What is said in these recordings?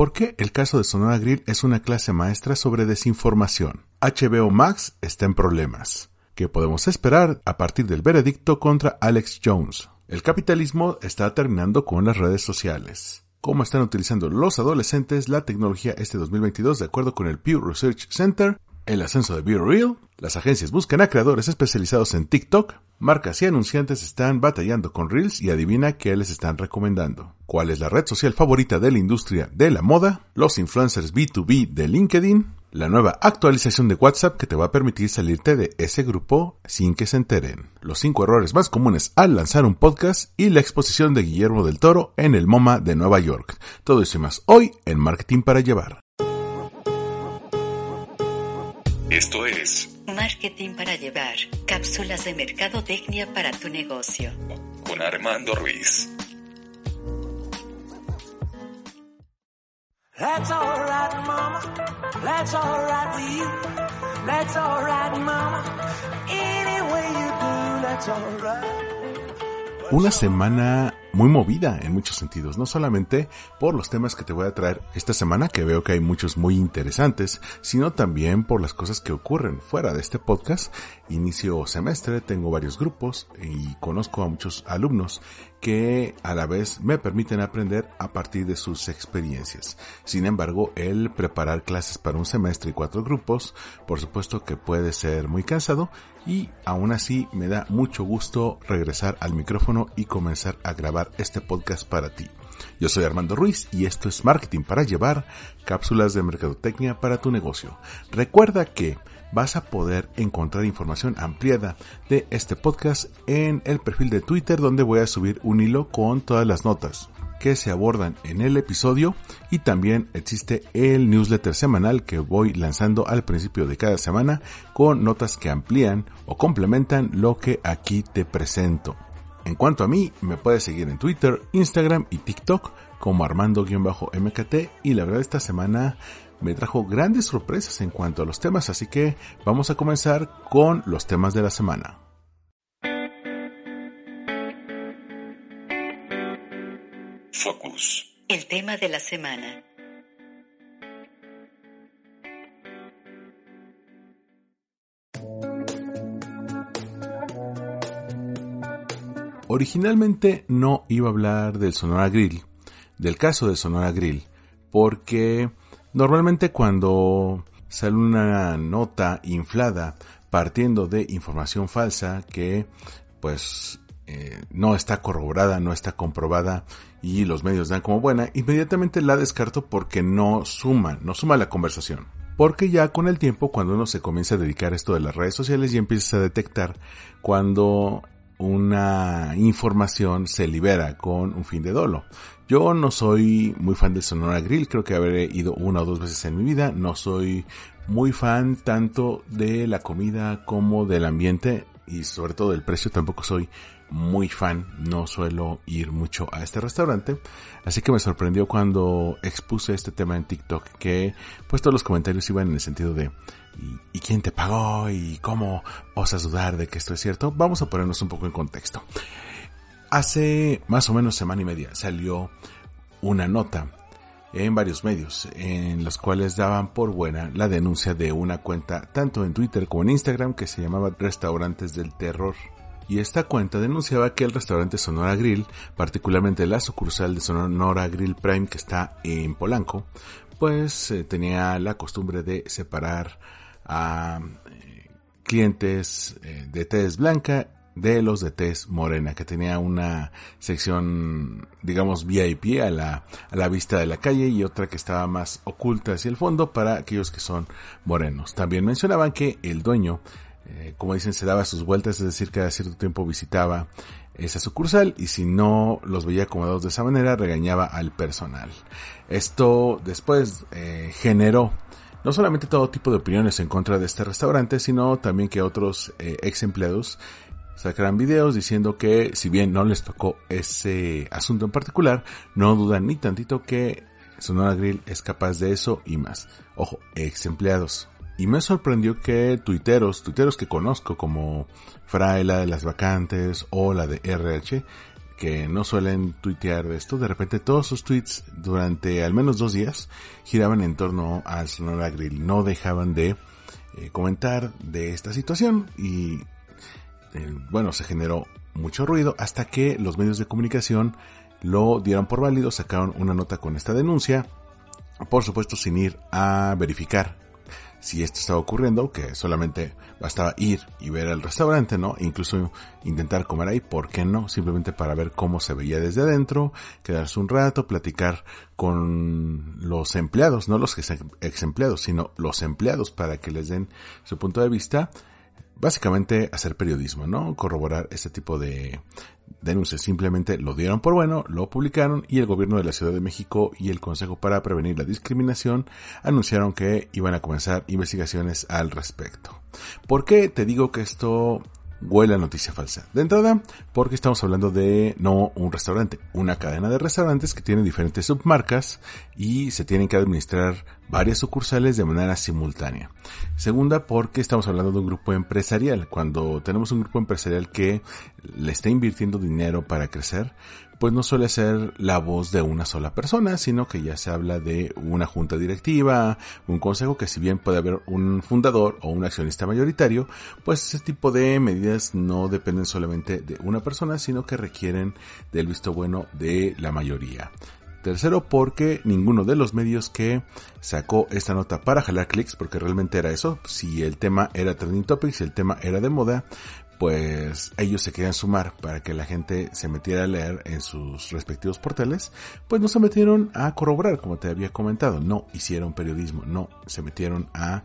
¿Por qué el caso de Sonora Grill es una clase maestra sobre desinformación? HBO Max está en problemas. ¿Qué podemos esperar a partir del veredicto contra Alex Jones? El capitalismo está terminando con las redes sociales. ¿Cómo están utilizando los adolescentes la tecnología este 2022 de acuerdo con el Pew Research Center? El ascenso de Be Real, las agencias buscan a creadores especializados en TikTok, marcas y anunciantes están batallando con Reels y adivina qué les están recomendando. ¿Cuál es la red social favorita de la industria de la moda? Los influencers B2B de LinkedIn, la nueva actualización de WhatsApp que te va a permitir salirte de ese grupo sin que se enteren, los cinco errores más comunes al lanzar un podcast y la exposición de Guillermo del Toro en el MoMA de Nueva York. Todo eso y más hoy en Marketing para Llevar. Esto es Marketing para Llevar, cápsulas de mercadotecnia para tu negocio. con Armando Ruiz. That's alright, mama. That's alright with you. That's alright, mama. Any way you do, that's alright. Una semana muy movida en muchos sentidos, no solamente por los temas que te voy a traer esta semana, que veo que hay muchos muy interesantes, sino también por las cosas que ocurren fuera de este podcast. Inicio semestre, tengo varios grupos y conozco a muchos alumnos que a la vez me permiten aprender a partir de sus experiencias. Sin embargo, el preparar clases para un semestre y cuatro grupos, por supuesto que puede ser muy cansado y aún así me da mucho gusto regresar al micrófono y comenzar a grabar este podcast para ti. Yo soy Armando Ruiz y esto es Marketing para Llevar, cápsulas de mercadotecnia para tu negocio. Recuerda que vas a poder encontrar información ampliada de este podcast en el perfil de Twitter donde voy a subir un hilo con todas las notas que se abordan en el episodio y también existe el newsletter semanal que voy lanzando al principio de cada semana con notas que amplían o complementan lo que aquí te presento. En cuanto a mí, me puedes seguir en Twitter, Instagram y TikTok como Armando-MKT y la verdad esta semana me trajo grandes sorpresas en cuanto a los temas, así que vamos a comenzar con los temas de la semana. Focus. El tema de la semana. Originalmente no iba a hablar del Sonora Grill, del caso del Sonora Grill, porque normalmente cuando sale una nota inflada partiendo de información falsa que pues eh, no está corroborada, no está comprobada y los medios dan como buena, inmediatamente la descarto porque no suma, no suma la conversación. Porque ya con el tiempo, cuando uno se comienza a dedicar a esto de las redes sociales, ya empiezas a detectar cuando una información se libera con un fin de dolo. Yo no soy muy fan del Sonora Grill, creo que habré ido una o dos veces en mi vida, no soy muy fan tanto de la comida como del ambiente y sobre todo del precio, tampoco soy muy fan, no suelo ir mucho a este restaurante, así que me sorprendió cuando expuse este tema en TikTok que pues todos los comentarios iban en el sentido de ¿y, quién te pagó? ¿y cómo osas dudar de que esto es cierto? Vamos a ponernos un poco en contexto. Hace más o menos semana y media salió una nota en varios medios en los cuales daban por buena la denuncia de una cuenta tanto en Twitter como en Instagram que se llamaba Restaurantes del Terror y esta cuenta denunciaba que el restaurante Sonora Grill, particularmente la sucursal de Sonora Grill Prime que está en Polanco, pues eh, tenía la costumbre de separar a eh, clientes eh, de tez blanca de los de tez morena, que tenía una sección, digamos, VIP a la, a la vista de la calle y otra que estaba más oculta hacia el fondo para aquellos que son morenos. También mencionaban que el dueño eh, como dicen, se daba sus vueltas, es decir, cada cierto tiempo visitaba esa sucursal y si no los veía acomodados de esa manera, regañaba al personal. Esto después eh, generó no solamente todo tipo de opiniones en contra de este restaurante, sino también que otros eh, ex empleados sacaran videos diciendo que si bien no les tocó ese asunto en particular, no dudan ni tantito que Sonora Grill es capaz de eso y más. Ojo, ex empleados. Y me sorprendió que tuiteros, tuiteros que conozco como Fraila de las Vacantes o la de RH, que no suelen tuitear de esto, de repente todos sus tweets durante al menos dos días giraban en torno al Sonora Grill. No dejaban de eh, comentar de esta situación y eh, bueno, se generó mucho ruido hasta que los medios de comunicación lo dieron por válido, sacaron una nota con esta denuncia, por supuesto sin ir a verificar si esto estaba ocurriendo, que solamente bastaba ir y ver el restaurante, ¿no? Incluso intentar comer ahí, ¿por qué no? Simplemente para ver cómo se veía desde adentro, quedarse un rato, platicar con los empleados, no los ex empleados, sino los empleados para que les den su punto de vista básicamente hacer periodismo, ¿no? Corroborar este tipo de denuncias. Simplemente lo dieron por bueno, lo publicaron y el gobierno de la Ciudad de México y el Consejo para Prevenir la Discriminación anunciaron que iban a comenzar investigaciones al respecto. ¿Por qué te digo que esto huele noticia falsa. De entrada, porque estamos hablando de no un restaurante, una cadena de restaurantes que tiene diferentes submarcas y se tienen que administrar varias sucursales de manera simultánea. Segunda, porque estamos hablando de un grupo empresarial. Cuando tenemos un grupo empresarial que le está invirtiendo dinero para crecer, pues no suele ser la voz de una sola persona, sino que ya se habla de una junta directiva, un consejo que si bien puede haber un fundador o un accionista mayoritario, pues ese tipo de medidas no dependen solamente de una persona, sino que requieren del visto bueno de la mayoría. Tercero, porque ninguno de los medios que sacó esta nota para jalar clics, porque realmente era eso, si el tema era trending topic, si el tema era de moda, pues ellos se querían sumar para que la gente se metiera a leer en sus respectivos portales, pues no se metieron a corroborar, como te había comentado, no hicieron periodismo, no se metieron a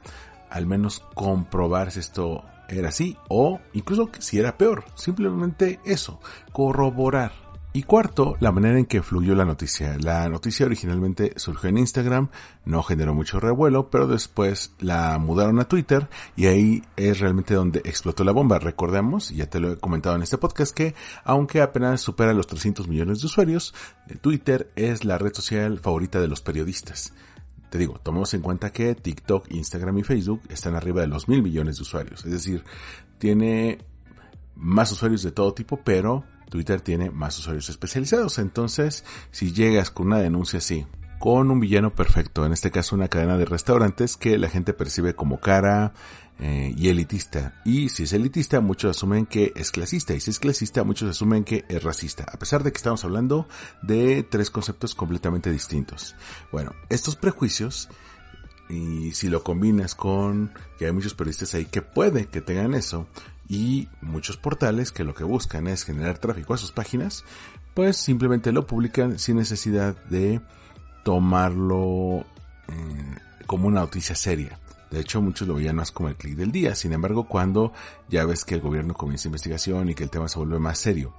al menos comprobar si esto era así o incluso si era peor, simplemente eso, corroborar y cuarto, la manera en que fluyó la noticia. La noticia originalmente surgió en Instagram, no generó mucho revuelo, pero después la mudaron a Twitter y ahí es realmente donde explotó la bomba. Recordemos, ya te lo he comentado en este podcast, que aunque apenas supera los 300 millones de usuarios, Twitter es la red social favorita de los periodistas. Te digo, tomemos en cuenta que TikTok, Instagram y Facebook están arriba de los mil millones de usuarios. Es decir, tiene más usuarios de todo tipo, pero Twitter tiene más usuarios especializados. Entonces, si llegas con una denuncia así, con un villano perfecto, en este caso una cadena de restaurantes que la gente percibe como cara eh, y elitista. Y si es elitista, muchos asumen que es clasista. Y si es clasista, muchos asumen que es racista. A pesar de que estamos hablando de tres conceptos completamente distintos. Bueno, estos prejuicios y si lo combinas con que hay muchos periodistas ahí que puede que tengan eso, y muchos portales que lo que buscan es generar tráfico a sus páginas, pues simplemente lo publican sin necesidad de tomarlo eh, como una noticia seria. De hecho, muchos lo veían más como el clic del día. Sin embargo, cuando ya ves que el gobierno comienza investigación y que el tema se vuelve más serio,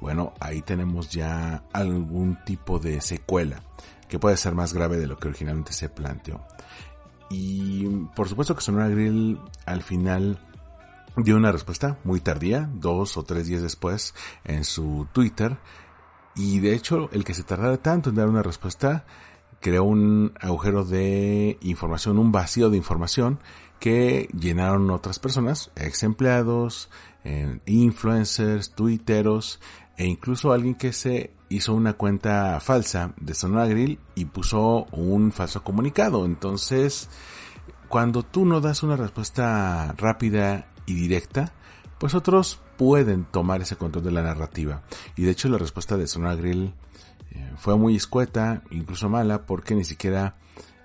bueno, ahí tenemos ya algún tipo de secuela que puede ser más grave de lo que originalmente se planteó. Y por supuesto que Sonora Grill al final dio una respuesta muy tardía, dos o tres días después, en su Twitter. Y de hecho, el que se tardara tanto en dar una respuesta creó un agujero de información, un vacío de información que llenaron otras personas, ex empleados, eh, influencers, twitteros e incluso alguien que se hizo una cuenta falsa de Sonora Grill y puso un falso comunicado. Entonces, cuando tú no das una respuesta rápida directa, pues otros pueden tomar ese control de la narrativa. Y de hecho la respuesta de Sonora Grill eh, fue muy escueta, incluso mala, porque ni siquiera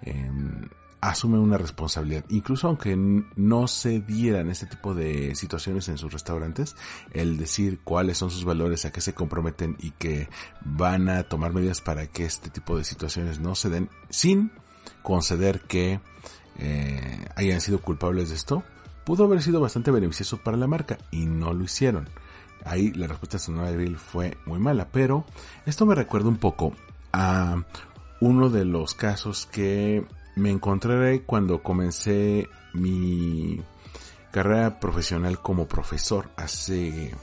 em, asume una responsabilidad. Incluso aunque no se dieran este tipo de situaciones en sus restaurantes, el decir cuáles son sus valores, a qué se comprometen y que van a tomar medidas para que este tipo de situaciones no se den sin conceder que eh, hayan sido culpables de esto, pudo haber sido bastante beneficioso para la marca y no lo hicieron. Ahí la respuesta de Sonora Grill fue muy mala, pero esto me recuerda un poco a uno de los casos que me encontré cuando comencé mi carrera profesional como profesor hace,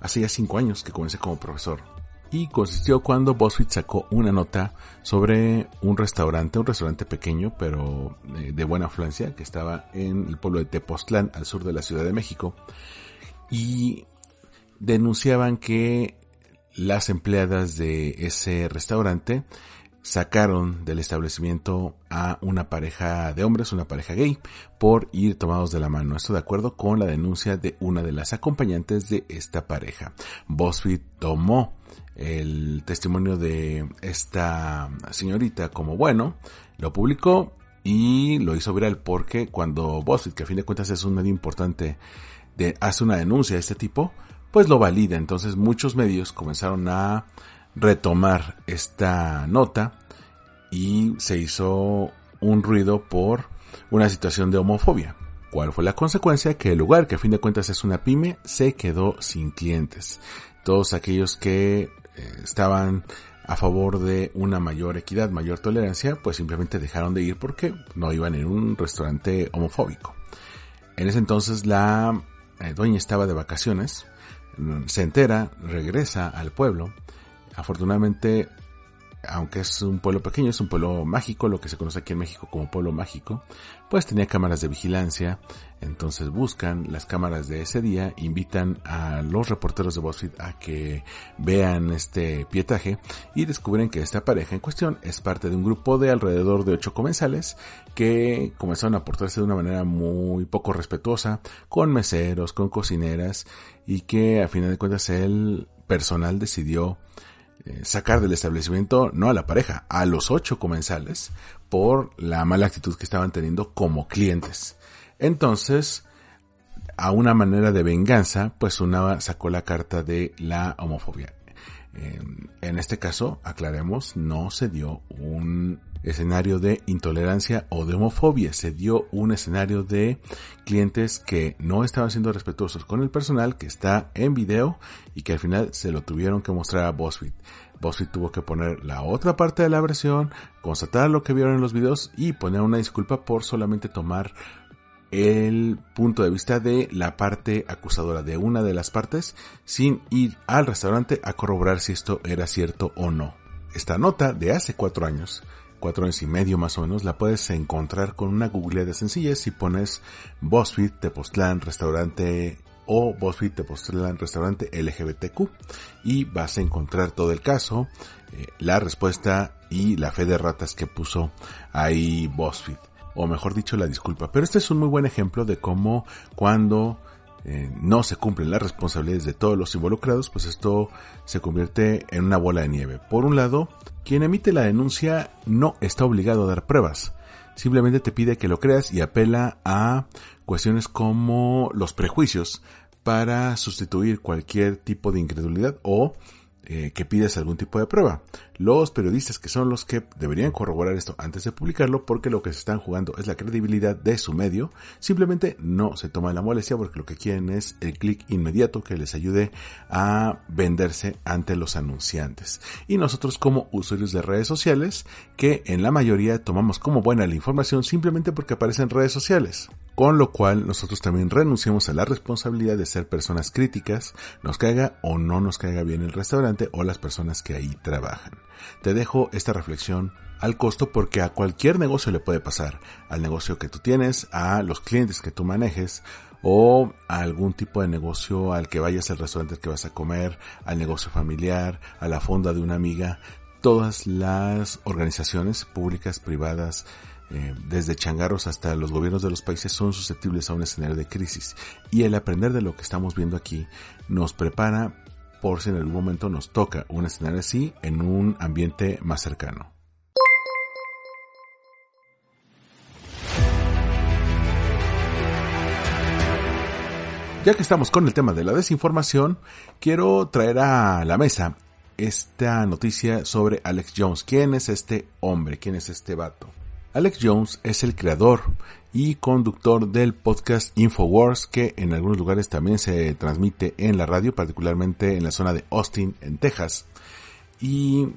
hace ya cinco años que comencé como profesor y consistió cuando BuzzFeed sacó una nota sobre un restaurante, un restaurante pequeño pero eh, de buena afluencia que estaba en el pueblo de Tepoztlán al sur de la Ciudad de México y denunciaban que las empleadas de ese restaurante sacaron del establecimiento a una pareja de hombres, una pareja gay, por ir tomados de la mano. Esto de acuerdo con la denuncia de una de las acompañantes de esta pareja. BuzzFeed tomó el testimonio de esta señorita como bueno, lo publicó y lo hizo viral porque cuando BuzzFeed, que a fin de cuentas es un medio importante, de, hace una denuncia de este tipo, pues lo valida. Entonces muchos medios comenzaron a retomar esta nota y se hizo un ruido por una situación de homofobia. ¿Cuál fue la consecuencia? Que el lugar, que a fin de cuentas es una pyme, se quedó sin clientes. Todos aquellos que estaban a favor de una mayor equidad, mayor tolerancia, pues simplemente dejaron de ir porque no iban en un restaurante homofóbico. En ese entonces la eh, dueña estaba de vacaciones, mm, se entera, regresa al pueblo. Afortunadamente aunque es un pueblo pequeño, es un pueblo mágico, lo que se conoce aquí en México como pueblo mágico, pues tenía cámaras de vigilancia, entonces buscan las cámaras de ese día, invitan a los reporteros de BuzzFeed a que vean este pietaje y descubren que esta pareja en cuestión es parte de un grupo de alrededor de ocho comensales que comenzaron a portarse de una manera muy poco respetuosa con meseros, con cocineras y que a final de cuentas el personal decidió sacar del establecimiento no a la pareja, a los ocho comensales por la mala actitud que estaban teniendo como clientes. Entonces, a una manera de venganza, pues una sacó la carta de la homofobia. En este caso, aclaremos, no se dio un escenario de intolerancia o de homofobia, se dio un escenario de clientes que no estaban siendo respetuosos con el personal que está en video y que al final se lo tuvieron que mostrar a BuzzFeed. BuzzFeed tuvo que poner la otra parte de la versión, constatar lo que vieron en los videos y poner una disculpa por solamente tomar el punto de vista de la parte acusadora de una de las partes sin ir al restaurante a corroborar si esto era cierto o no. Esta nota de hace cuatro años, cuatro años y medio más o menos, la puedes encontrar con una de sencilla si pones BuzzFeed Tepoztlán restaurante o BuzzFeed Tepoztlán restaurante LGBTQ y vas a encontrar todo el caso, eh, la respuesta y la fe de ratas que puso ahí BuzzFeed o mejor dicho la disculpa. Pero este es un muy buen ejemplo de cómo cuando eh, no se cumplen las responsabilidades de todos los involucrados, pues esto se convierte en una bola de nieve. Por un lado, quien emite la denuncia no está obligado a dar pruebas. Simplemente te pide que lo creas y apela a cuestiones como los prejuicios para sustituir cualquier tipo de incredulidad o eh, que pides algún tipo de prueba. Los periodistas que son los que deberían corroborar esto antes de publicarlo porque lo que se están jugando es la credibilidad de su medio, simplemente no se toman la molestia porque lo que quieren es el clic inmediato que les ayude a venderse ante los anunciantes. Y nosotros como usuarios de redes sociales que en la mayoría tomamos como buena la información simplemente porque aparece en redes sociales con lo cual nosotros también renunciamos a la responsabilidad de ser personas críticas, nos caiga o no nos caiga bien el restaurante o las personas que ahí trabajan. Te dejo esta reflexión al costo porque a cualquier negocio le puede pasar, al negocio que tú tienes, a los clientes que tú manejes o a algún tipo de negocio al que vayas al restaurante que vas a comer, al negocio familiar, a la fonda de una amiga, todas las organizaciones públicas, privadas, eh, desde changarros hasta los gobiernos de los países son susceptibles a un escenario de crisis y el aprender de lo que estamos viendo aquí nos prepara por si en algún momento nos toca un escenario así en un ambiente más cercano. Ya que estamos con el tema de la desinformación, quiero traer a la mesa esta noticia sobre Alex Jones. ¿Quién es este hombre? ¿Quién es este vato? Alex Jones es el creador y conductor del podcast Infowars que en algunos lugares también se transmite en la radio, particularmente en la zona de Austin, en Texas. Y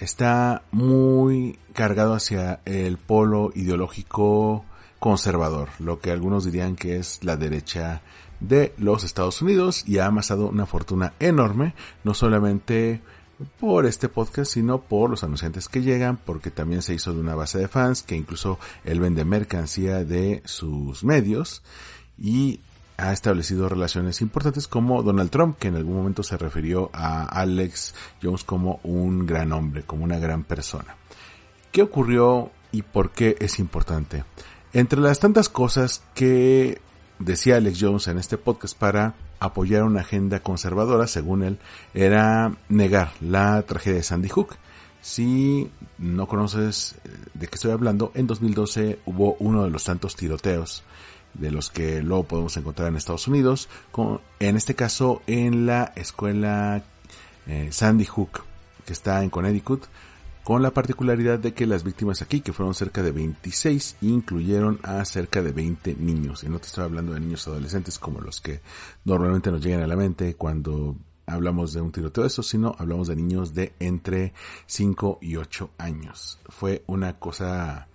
está muy cargado hacia el polo ideológico conservador, lo que algunos dirían que es la derecha de los Estados Unidos y ha amasado una fortuna enorme, no solamente por este podcast, sino por los anunciantes que llegan, porque también se hizo de una base de fans, que incluso él vende mercancía de sus medios, y ha establecido relaciones importantes como Donald Trump, que en algún momento se refirió a Alex Jones como un gran hombre, como una gran persona. ¿Qué ocurrió y por qué es importante? Entre las tantas cosas que decía Alex Jones en este podcast para apoyar una agenda conservadora, según él, era negar la tragedia de Sandy Hook. Si no conoces eh, de qué estoy hablando, en 2012 hubo uno de los tantos tiroteos de los que luego podemos encontrar en Estados Unidos, con, en este caso en la escuela eh, Sandy Hook, que está en Connecticut, con la particularidad de que las víctimas aquí, que fueron cerca de 26, incluyeron a cerca de 20 niños. Y no te estoy hablando de niños adolescentes como los que normalmente nos llegan a la mente cuando hablamos de un tiroteo de eso, sino hablamos de niños de entre 5 y 8 años. Fue una cosa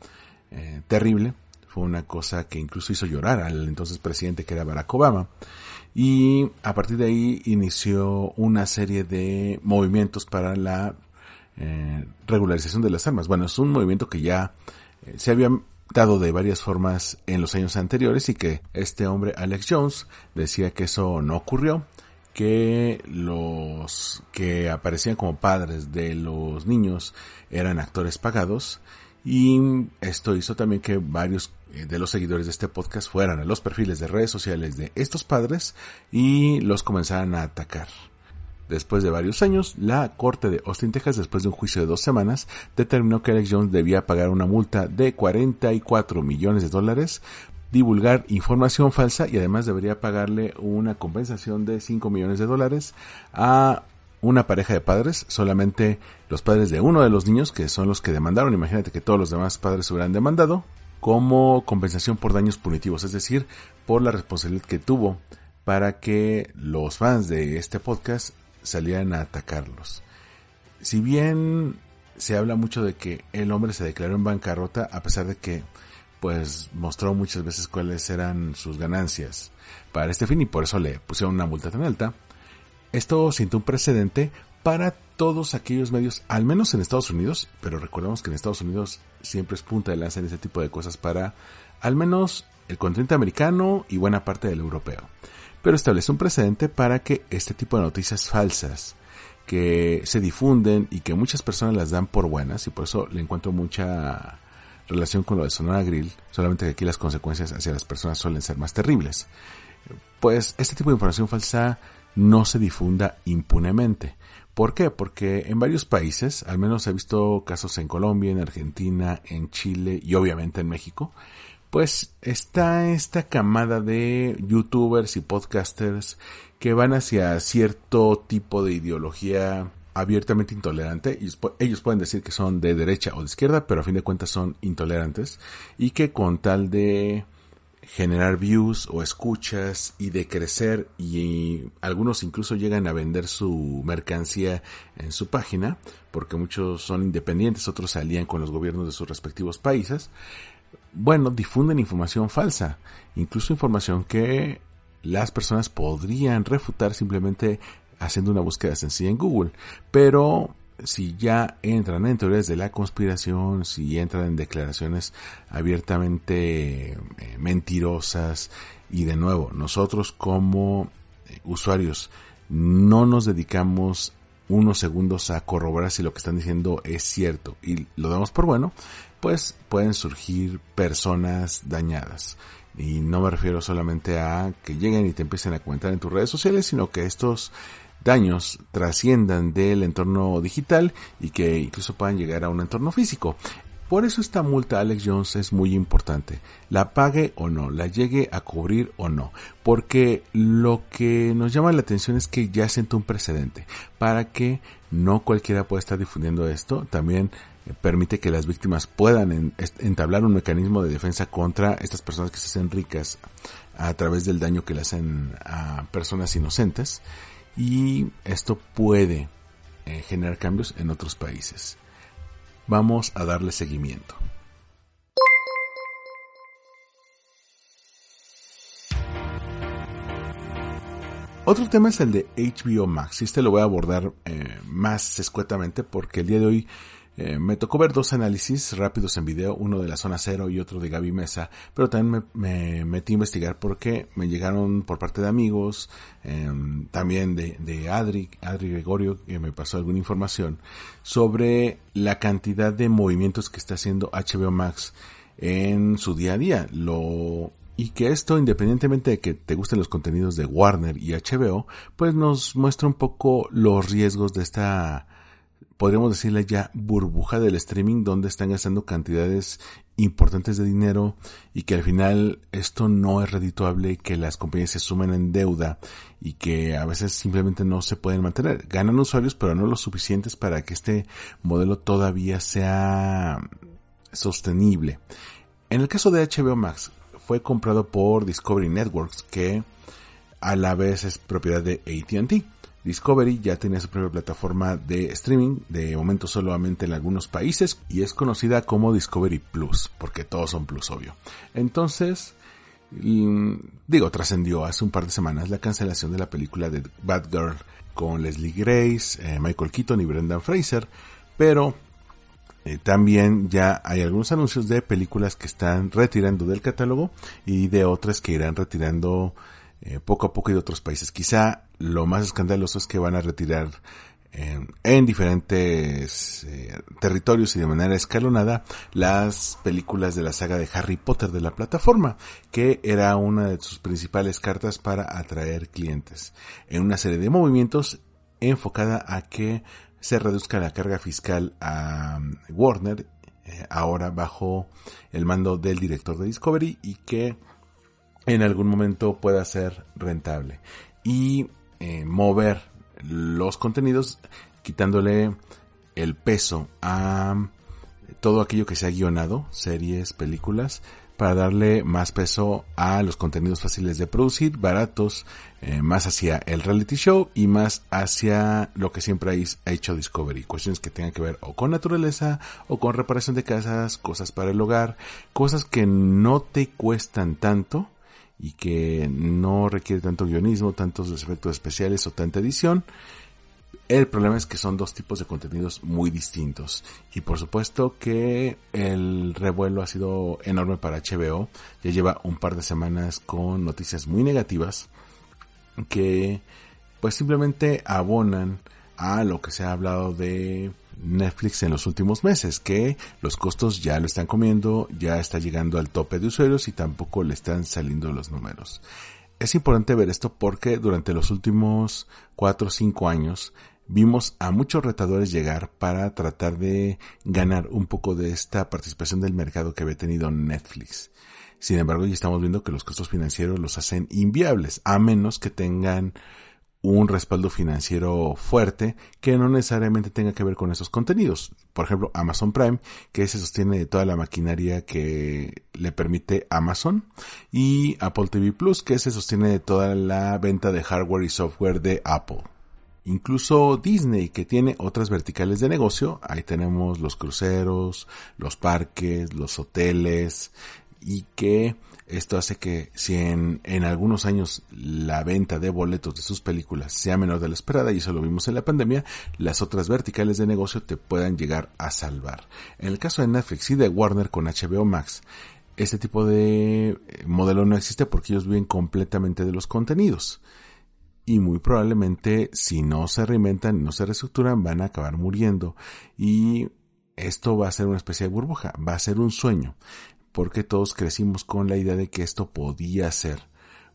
eh, terrible, fue una cosa que incluso hizo llorar al entonces presidente que era Barack Obama. Y a partir de ahí inició una serie de movimientos para la eh, regularización de las armas. Bueno, es un movimiento que ya eh, se había dado de varias formas en los años anteriores y que este hombre Alex Jones decía que eso no ocurrió, que los que aparecían como padres de los niños eran actores pagados y esto hizo también que varios eh, de los seguidores de este podcast fueran a los perfiles de redes sociales de estos padres y los comenzaran a atacar. Después de varios años, la Corte de Austin, Texas, después de un juicio de dos semanas, determinó que Alex Jones debía pagar una multa de 44 millones de dólares, divulgar información falsa y además debería pagarle una compensación de 5 millones de dólares a una pareja de padres, solamente los padres de uno de los niños, que son los que demandaron, imagínate que todos los demás padres hubieran demandado, como compensación por daños punitivos, es decir, por la responsabilidad que tuvo para que los fans de este podcast salían a atacarlos. Si bien se habla mucho de que el hombre se declaró en bancarrota a pesar de que pues mostró muchas veces cuáles eran sus ganancias para este fin y por eso le pusieron una multa tan alta. Esto siente un precedente para todos aquellos medios, al menos en Estados Unidos, pero recordemos que en Estados Unidos siempre es punta de lanza en ese tipo de cosas para al menos el continente americano y buena parte del europeo pero establece un precedente para que este tipo de noticias falsas que se difunden y que muchas personas las dan por buenas y por eso le encuentro mucha relación con lo de Sonora Grill, solamente que aquí las consecuencias hacia las personas suelen ser más terribles. Pues este tipo de información falsa no se difunda impunemente. ¿Por qué? Porque en varios países, al menos he visto casos en Colombia, en Argentina, en Chile y obviamente en México, pues está esta camada de youtubers y podcasters que van hacia cierto tipo de ideología abiertamente intolerante. Ellos pueden decir que son de derecha o de izquierda, pero a fin de cuentas son intolerantes y que con tal de generar views o escuchas y de crecer y algunos incluso llegan a vender su mercancía en su página porque muchos son independientes, otros salían con los gobiernos de sus respectivos países bueno, difunden información falsa, incluso información que las personas podrían refutar simplemente haciendo una búsqueda sencilla en Google. Pero si ya entran en teorías de la conspiración, si entran en declaraciones abiertamente eh, mentirosas, y de nuevo, nosotros como eh, usuarios no nos dedicamos unos segundos a corroborar si lo que están diciendo es cierto y lo damos por bueno, pues pueden surgir personas dañadas. Y no me refiero solamente a que lleguen y te empiecen a comentar en tus redes sociales, sino que estos daños trasciendan del entorno digital y que incluso puedan llegar a un entorno físico. Por eso esta multa Alex Jones es muy importante. La pague o no, la llegue a cubrir o no. Porque lo que nos llama la atención es que ya sentó un precedente para que no cualquiera pueda estar difundiendo esto. También permite que las víctimas puedan entablar un mecanismo de defensa contra estas personas que se hacen ricas a través del daño que le hacen a personas inocentes y esto puede eh, generar cambios en otros países. Vamos a darle seguimiento. Otro tema es el de HBO Max. Y este lo voy a abordar eh, más escuetamente porque el día de hoy Eh, me tocó ver dos análisis rápidos en video, uno de la zona cero y otro de Gaby Mesa, pero también me, metí a investigar porque me llegaron por parte de amigos, em, también de, Adri, Adri Gregorio, que me pasó alguna información sobre la cantidad de movimientos que está haciendo HBO Max en su día a día. Y que esto, independientemente de que te gusten los contenidos de Warner y HBO, pues nos muestra un poco los riesgos de esta, podríamos decirle ya, burbuja del streaming donde están gastando cantidades importantes de dinero y que al final esto no es redituable, que las compañías se sumen en deuda y que a veces simplemente no se pueden mantener. Ganan usuarios, pero no lo suficientes para que este modelo todavía sea sostenible. En el caso de HBO Max, fue comprado por Discovery Networks, que a la vez es propiedad de ATT. Discovery ya tiene su propia plataforma de streaming, de momento solamente en algunos países, y es conocida como Discovery Plus, porque todos son Plus, obvio. Entonces, mm, digo, trascendió hace un par de semanas la cancelación de la película de Bad Girl con Leslie Grace, eh, Michael Keaton y Brendan Fraser, pero eh, también ya hay algunos anuncios de películas que están retirando del catálogo y de otras que irán retirando eh, poco a poco y de otros países. Quizá lo más escandaloso es que van a retirar en diferentes eh, territorios y de manera escalonada las películas de la saga de Harry Potter de la plataforma, que era una de sus principales cartas para atraer clientes. En una serie de movimientos enfocada a que se reduzca la carga fiscal a um, Warner, eh, ahora bajo el mando del director de Discovery y que en algún momento pueda ser rentable. Y eh, mover los contenidos quitándole el peso a todo aquello que se ha guionado, series, películas, para darle más peso a los contenidos fáciles de producir, baratos, eh, más hacia el reality show y más hacia lo que siempre ha hecho Discovery, cuestiones que tengan que ver o con naturaleza o con reparación de casas, cosas para el hogar, cosas que no te cuestan tanto y que no requiere tanto guionismo, tantos efectos especiales o tanta edición el problema es que son dos tipos de contenidos muy distintos. Y por supuesto que el revuelo ha sido enorme para HBO. Ya lleva un par de semanas con noticias muy negativas que pues simplemente abonan a lo que se ha hablado de Netflix en los últimos meses, que los costos ya lo están comiendo, ya está llegando al tope de usuarios y tampoco le están saliendo los números. Es importante ver esto porque durante los últimos 4 o 5 años vimos a muchos retadores llegar para tratar de ganar un poco de esta participación del mercado que había tenido Netflix. Sin embargo, ya estamos viendo que los costos financieros los hacen inviables, a menos que tengan un respaldo financiero fuerte que no necesariamente tenga que ver con esos contenidos. Por ejemplo, Amazon Prime, que se sostiene de toda la maquinaria que le permite Amazon, y Apple TV Plus, que se sostiene de toda la venta de hardware y software de Apple. Incluso Disney, que tiene otras verticales de negocio, ahí tenemos los cruceros, los parques, los hoteles, y que esto hace que si en, algunos años la venta de boletos de sus películas sea menor de la esperada, y eso lo vimos en la pandemia, las otras verticales de negocio te puedan llegar a salvar. En el caso de Netflix y de Warner con HBO Max, este tipo de eh, modelo no existe porque ellos viven completamente de los contenidos. Y muy probablemente si no se reinventan no se reestructuran van a acabar muriendo. Y esto va a ser una especie de burbuja, va a ser un sueño, porque todos crecimos con la idea de que esto podía ser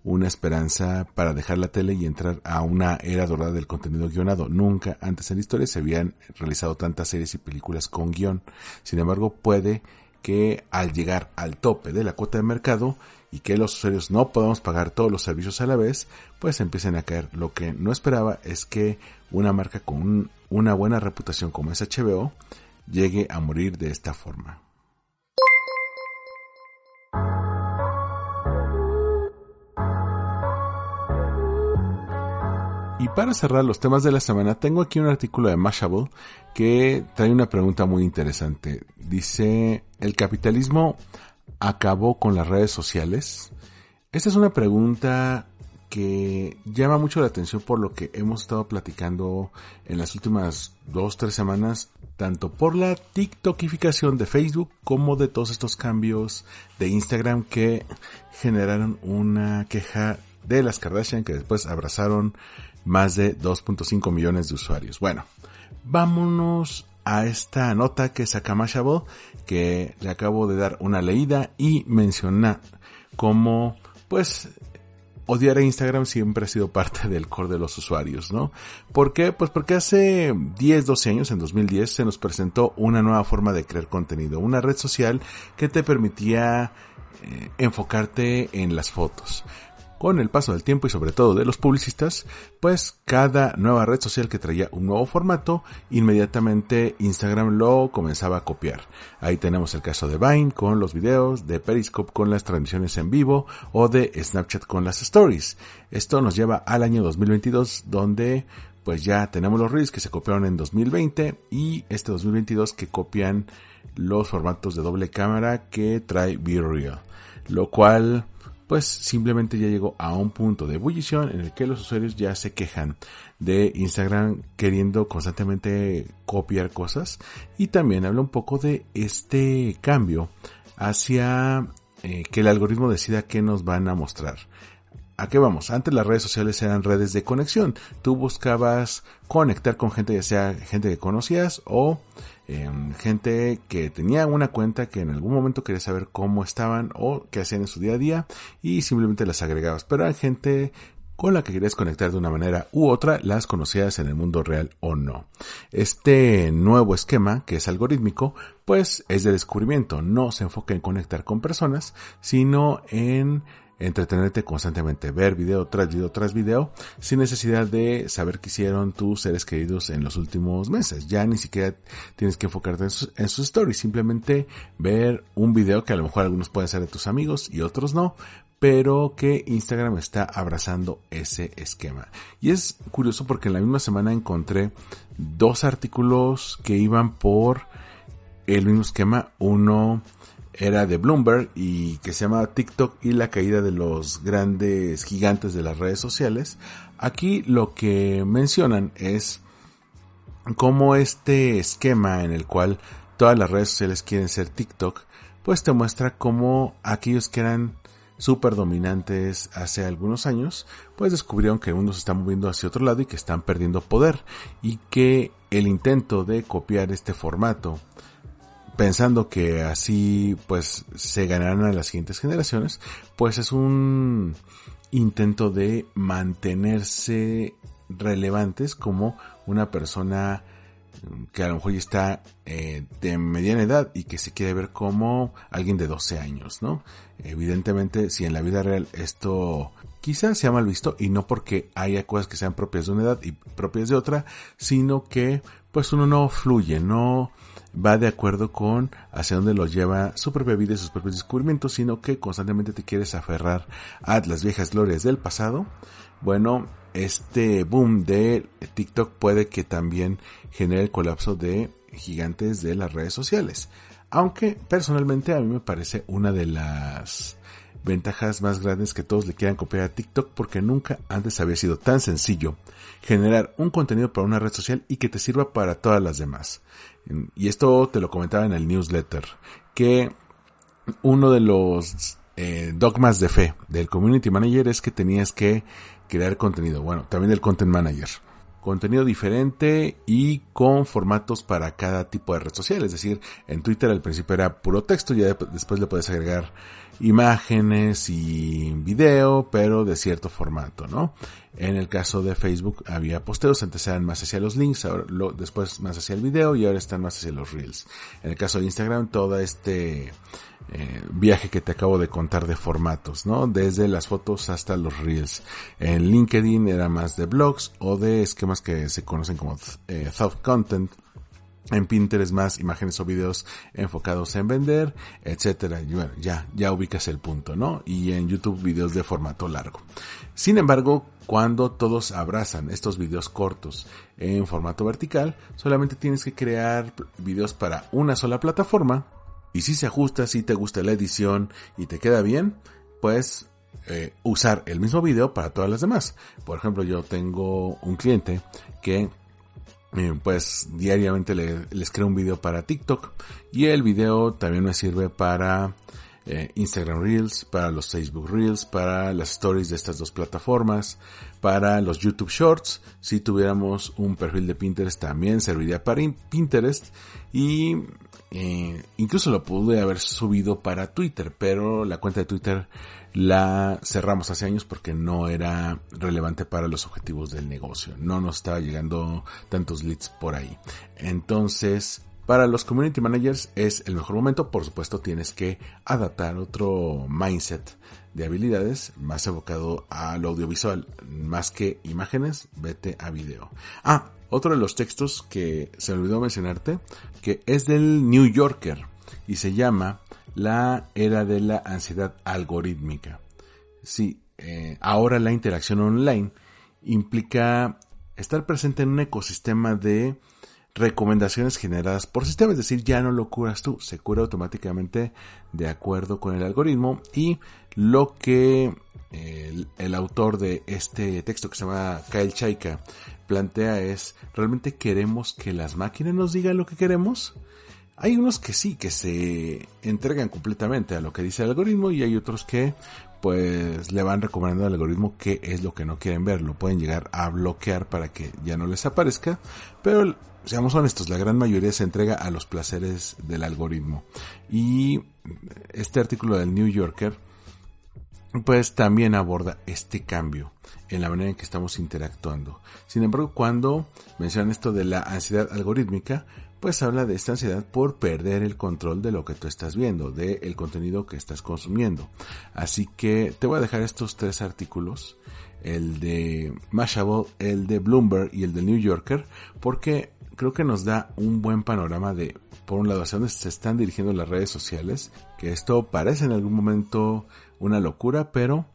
una esperanza para dejar la tele y entrar a una era dorada del contenido guionado. Nunca antes en la historia se habían realizado tantas series y películas con guion. Sin embargo, puede que al llegar al tope de la cuota de mercado, y que los usuarios no podamos pagar todos los servicios a la vez, pues empiecen a caer. Lo que no esperaba es que una marca con una buena reputación como es HBO llegue a morir de esta forma. Y para cerrar los temas de la semana, tengo aquí un artículo de Mashable que trae una pregunta muy interesante. Dice, ¿el capitalismo acabó con las redes sociales? Esta es una pregunta que llama mucho la atención por lo que hemos estado platicando en las últimas dos, tres semanas, tanto por la TikTokificación de Facebook como de todos estos cambios de Instagram que generaron una queja de las Kardashian que después abrazaron más de 2.5 millones de usuarios. Bueno, vámonos a esta nota que saca Mashable, que le acabo de dar una leída y menciona cómo, pues, odiar a Instagram siempre ha sido parte del core de los usuarios, ¿no? ¿Por qué? Pues porque hace 10, 12 años, en 2010, se nos presentó una nueva forma de crear contenido, una red social que te permitía eh, enfocarte en las fotos con el paso del tiempo y sobre todo de los publicistas, pues cada nueva red social que traía un nuevo formato, inmediatamente Instagram lo comenzaba a copiar. Ahí tenemos el caso de Vine con los videos, de Periscope con las transmisiones en vivo o de Snapchat con las stories. Esto nos lleva al año 2022 donde pues ya tenemos los reels que se copiaron en 2020 y este 2022 que copian los formatos de doble cámara que trae BeReal. Lo cual pues simplemente ya llegó a un punto de ebullición en el que los usuarios ya se quejan de Instagram queriendo constantemente copiar cosas y también habla un poco de este cambio hacia eh, que el algoritmo decida qué nos van a mostrar. ¿A qué vamos? Antes las redes sociales eran redes de conexión. Tú buscabas conectar con gente, ya sea gente que conocías o Em, gente que tenía una cuenta que en algún momento quería saber cómo estaban o qué hacían en su día a día y simplemente las agregabas. Pero hay gente con la que querías conectar de una manera u otra, las conocías en el mundo real o no. Este nuevo esquema, que es algorítmico, pues es de descubrimiento, no se enfoca en conectar con personas, sino en entretenerte constantemente, ver video tras video tras video, sin necesidad de saber qué hicieron tus seres queridos en los últimos meses. Ya ni siquiera tienes que enfocarte en sus, en stories, simplemente ver un video que a lo mejor algunos pueden ser de tus amigos y otros no, pero que Instagram está abrazando ese esquema. Y es curioso porque en la misma semana encontré dos artículos que iban por el mismo esquema, uno era de Bloomberg y que se llama TikTok y la caída de los grandes gigantes de las redes sociales. Aquí lo que mencionan es cómo este esquema en el cual todas las redes sociales quieren ser TikTok, pues te muestra cómo aquellos que eran súper dominantes hace algunos años, pues descubrieron que mundo se está moviendo hacia otro lado y que están perdiendo poder y que el intento de copiar este formato pensando que así pues se ganarán a las siguientes generaciones, pues es un intento de mantenerse relevantes como una persona que a lo mejor ya está eh, de mediana edad y que se quiere ver como alguien de 12 años, ¿no? Evidentemente, si en la vida real esto quizás sea mal visto y no porque haya cosas que sean propias de una edad y propias de otra, sino que pues uno no fluye, no va de acuerdo con hacia dónde los lleva su propia vida y sus propios descubrimientos, sino que constantemente te quieres aferrar a las viejas glorias del pasado. Bueno, este boom de TikTok puede que también genere el colapso de gigantes de las redes sociales. Aunque personalmente a mí me parece una de las ventajas más grandes que todos le quieran copiar a TikTok porque nunca antes había sido tan sencillo generar un contenido para una red social y que te sirva para todas las demás. Y esto te lo comentaba en el newsletter, que uno de los eh, dogmas de fe del community manager es que tenías que crear contenido. Bueno, también del content manager contenido diferente y con formatos para cada tipo de red social. Es decir, en Twitter al principio era puro texto, ya después le puedes agregar imágenes y video, pero de cierto formato, ¿no? En el caso de Facebook había posteos, antes eran más hacia los links, ahora después más hacia el video y ahora están más hacia los reels. En el caso de Instagram, todo este eh, viaje que te acabo de contar de formatos, ¿no? Desde las fotos hasta los reels. En LinkedIn era más de blogs o de esquemas que se conocen como eh, thought content. En Pinterest más imágenes o videos enfocados en vender, etcétera. Bueno, ya, ya ubicas el punto, ¿no? Y en YouTube videos de formato largo. Sin embargo, cuando todos abrazan estos videos cortos en formato vertical, solamente tienes que crear videos para una sola plataforma y si se ajusta, si te gusta la edición y te queda bien, pues usar el mismo video para todas las demás. Por ejemplo, yo tengo un cliente que eh, pues diariamente le, les creo un video para TikTok. Y el video también me sirve para eh, Instagram Reels, para los Facebook Reels, para las stories de estas dos plataformas, para los YouTube Shorts. Si tuviéramos un perfil de Pinterest también serviría para Pinterest y eh, incluso lo pude haber subido para Twitter, pero la cuenta de Twitter la cerramos hace años porque no era relevante para los objetivos del negocio. No nos estaba llegando tantos leads por ahí. Entonces, para los community managers es el mejor momento. Por supuesto, tienes que adaptar otro mindset de habilidades más evocado a lo audiovisual. Más que imágenes, vete a video. Ah, otro de los textos que se olvidó mencionarte, que es del New Yorker y se llama La era de la ansiedad algorítmica. Sí, eh, ahora la interacción online implica estar presente en un ecosistema de recomendaciones generadas por sistema, es decir, ya no lo curas tú, se cura automáticamente de acuerdo con el algoritmo y lo que el, el autor de este texto que se llama Kyle Chaika plantea es, ¿realmente queremos que las máquinas nos digan lo que queremos? Hay unos que sí, que se entregan completamente a lo que dice el algoritmo y hay otros que pues le van recomendando al algoritmo qué es lo que no quieren ver. Lo pueden llegar a bloquear para que ya no les aparezca, pero seamos honestos, la gran mayoría se entrega a los placeres del algoritmo. Y este artículo del New Yorker pues también aborda este cambio en la manera en que estamos interactuando. Sin embargo, cuando mencionan esto de la ansiedad algorítmica, pues habla de esta ansiedad por perder el control de lo que tú estás viendo, del el contenido que estás consumiendo. Así que te voy a dejar estos tres artículos, el de Mashable, el de Bloomberg y el de New Yorker, porque creo que nos da un buen panorama de, por un lado, hacia dónde se están dirigiendo las redes sociales, que esto parece en algún momento una locura, pero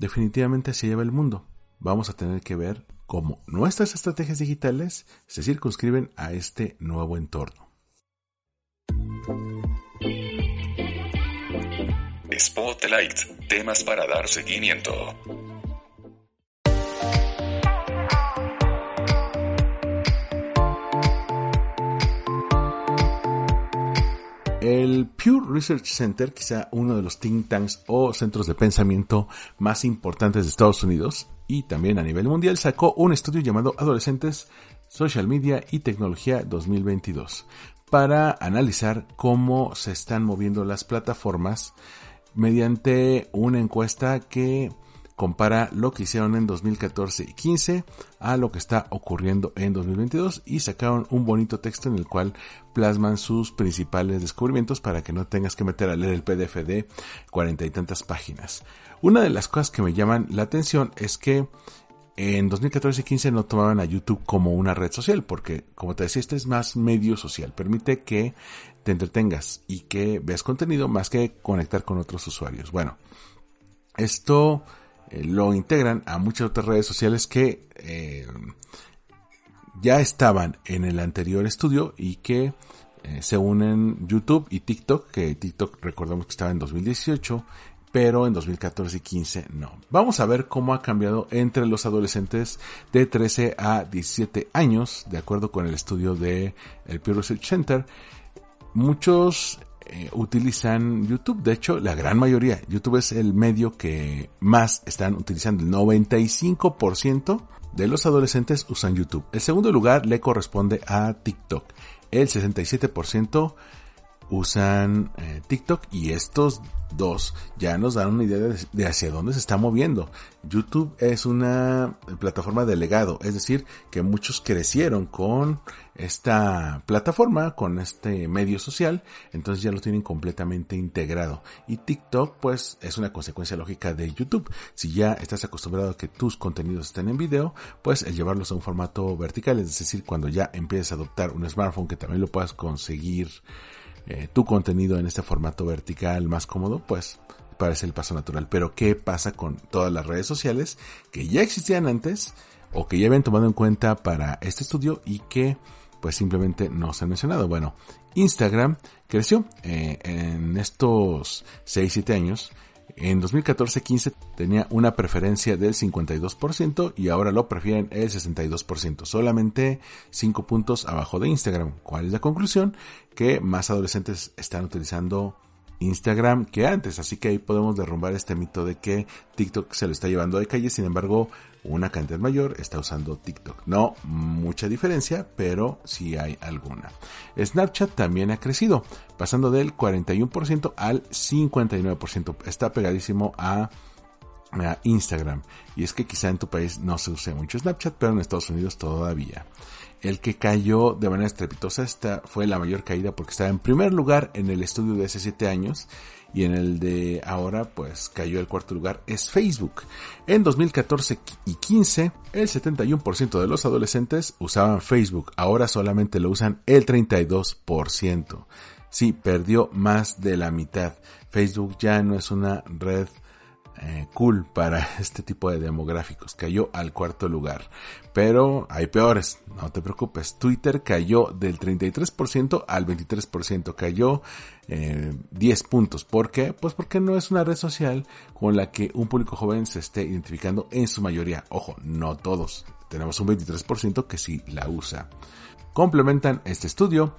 definitivamente así lleva el mundo. Vamos a tener que ver cómo nuestras estrategias digitales se circunscriben a este nuevo entorno. Spotlight, temas para dar seguimiento. El Pew Research Center, quizá uno de los think tanks o centros de pensamiento más importantes de Estados Unidos y también a nivel mundial, sacó un estudio llamado Adolescentes, Social Media y Tecnología 2022 para analizar cómo se están moviendo las plataformas mediante una encuesta que compara lo que hicieron en 2014 y 15 a lo que está ocurriendo en 2022 y sacaron un bonito texto en el cual plasman sus principales descubrimientos para que no tengas que meter a leer el PDF de cuarenta y tantas páginas. Una de las cosas que me llaman la atención es que en 2014 y 15 no tomaban a YouTube como una red social, porque como te decía, este es más medio social, permite que te entretengas y que veas contenido más que conectar con otros usuarios. Bueno, esto eh, lo integran a muchas otras redes sociales que eh, ya estaban en el anterior estudio y que eh, se unen YouTube y TikTok, que TikTok recordemos que estaba en 2018, pero en 2014 y 15 no. Vamos a ver cómo ha cambiado entre los adolescentes de 13 a 17 años, de acuerdo con el estudio de el Pew Research Center. Muchos eh, utilizan YouTube. De hecho, la gran mayoría. YouTube es el medio que más están utilizando. El 95% de los adolescentes usan YouTube. El segundo lugar le corresponde a TikTok. El 67% usan eh, TikTok y estos dos ya nos dan una idea de, hacia dónde se está moviendo. YouTube es una plataforma de legado, es decir, que muchos crecieron con esta plataforma, con este medio social, entonces ya lo tienen completamente integrado. Y TikTok pues es una consecuencia lógica de YouTube. Si ya estás acostumbrado a que tus contenidos estén en video, pues el llevarlos a un formato vertical, es decir, cuando ya empieces a adoptar un smartphone que también lo puedas conseguir eh, tu contenido en este formato vertical más cómodo, pues parece el paso natural. Pero ¿qué pasa con todas las redes sociales que ya existían antes o que ya habían tomado en cuenta para este estudio y que pues simplemente no se han mencionado? Bueno, Instagram creció eh, en estos 6-7 años En 2014-15 tenía una preferencia del 52% y ahora lo prefieren el 62%, solamente 5 puntos abajo de Instagram. ¿Cuál es la conclusión? Que más adolescentes están utilizando Instagram que antes, así que ahí podemos derrumbar este mito de que TikTok se lo está llevando de calle, sin embargo, una cantidad mayor está usando TikTok. No mucha diferencia, pero sí hay alguna. Snapchat también ha crecido, pasando del 41% al 59%. Está pegadísimo a, a, Instagram. Y es que quizá en tu país no se use mucho Snapchat, pero en Estados Unidos todavía. El que cayó de manera estrepitosa esta fue la mayor caída porque estaba en primer lugar en el estudio de hace 7 años y en el de ahora pues cayó el cuarto lugar es Facebook. En 2014 y 15 el 71% de los adolescentes usaban Facebook, ahora solamente lo usan el 32%. Sí, perdió más de la mitad. Facebook ya no es una red eh, cool para este tipo de demográficos. Cayó al cuarto lugar. Pero hay peores, no te preocupes. Twitter cayó del 33% al 23%. Cayó eh, 10 puntos. ¿Por qué? Pues porque no es una red social con la que un público joven se esté identificando en su mayoría. Ojo, no todos. Tenemos un 23% que sí la usa. Complementan este estudio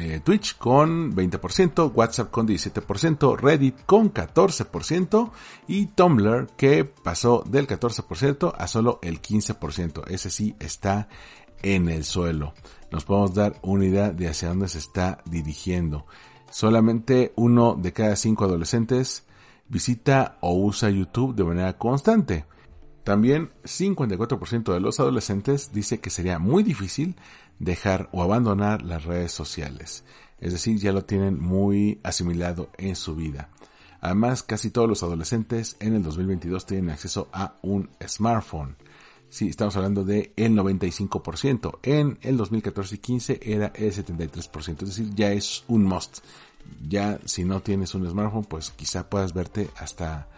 eh, Twitch con 20%, WhatsApp con 17%, Reddit con 14% y Tumblr que pasó del 14% a solo el 15%. Ese sí está en el suelo. Nos podemos dar una idea de hacia dónde se está dirigiendo. Solamente uno de cada cinco adolescentes visita o usa YouTube de manera constante. También 54% de los adolescentes dice que sería muy difícil dejar o abandonar las redes sociales. Es decir, ya lo tienen muy asimilado en su vida. Además, casi todos los adolescentes en el 2022 tienen acceso a un smartphone. Sí, estamos hablando de el 95%. En el 2014 y 15 era el 73%. Es decir, ya es un must. Ya si no tienes un smartphone, pues quizá puedas verte hasta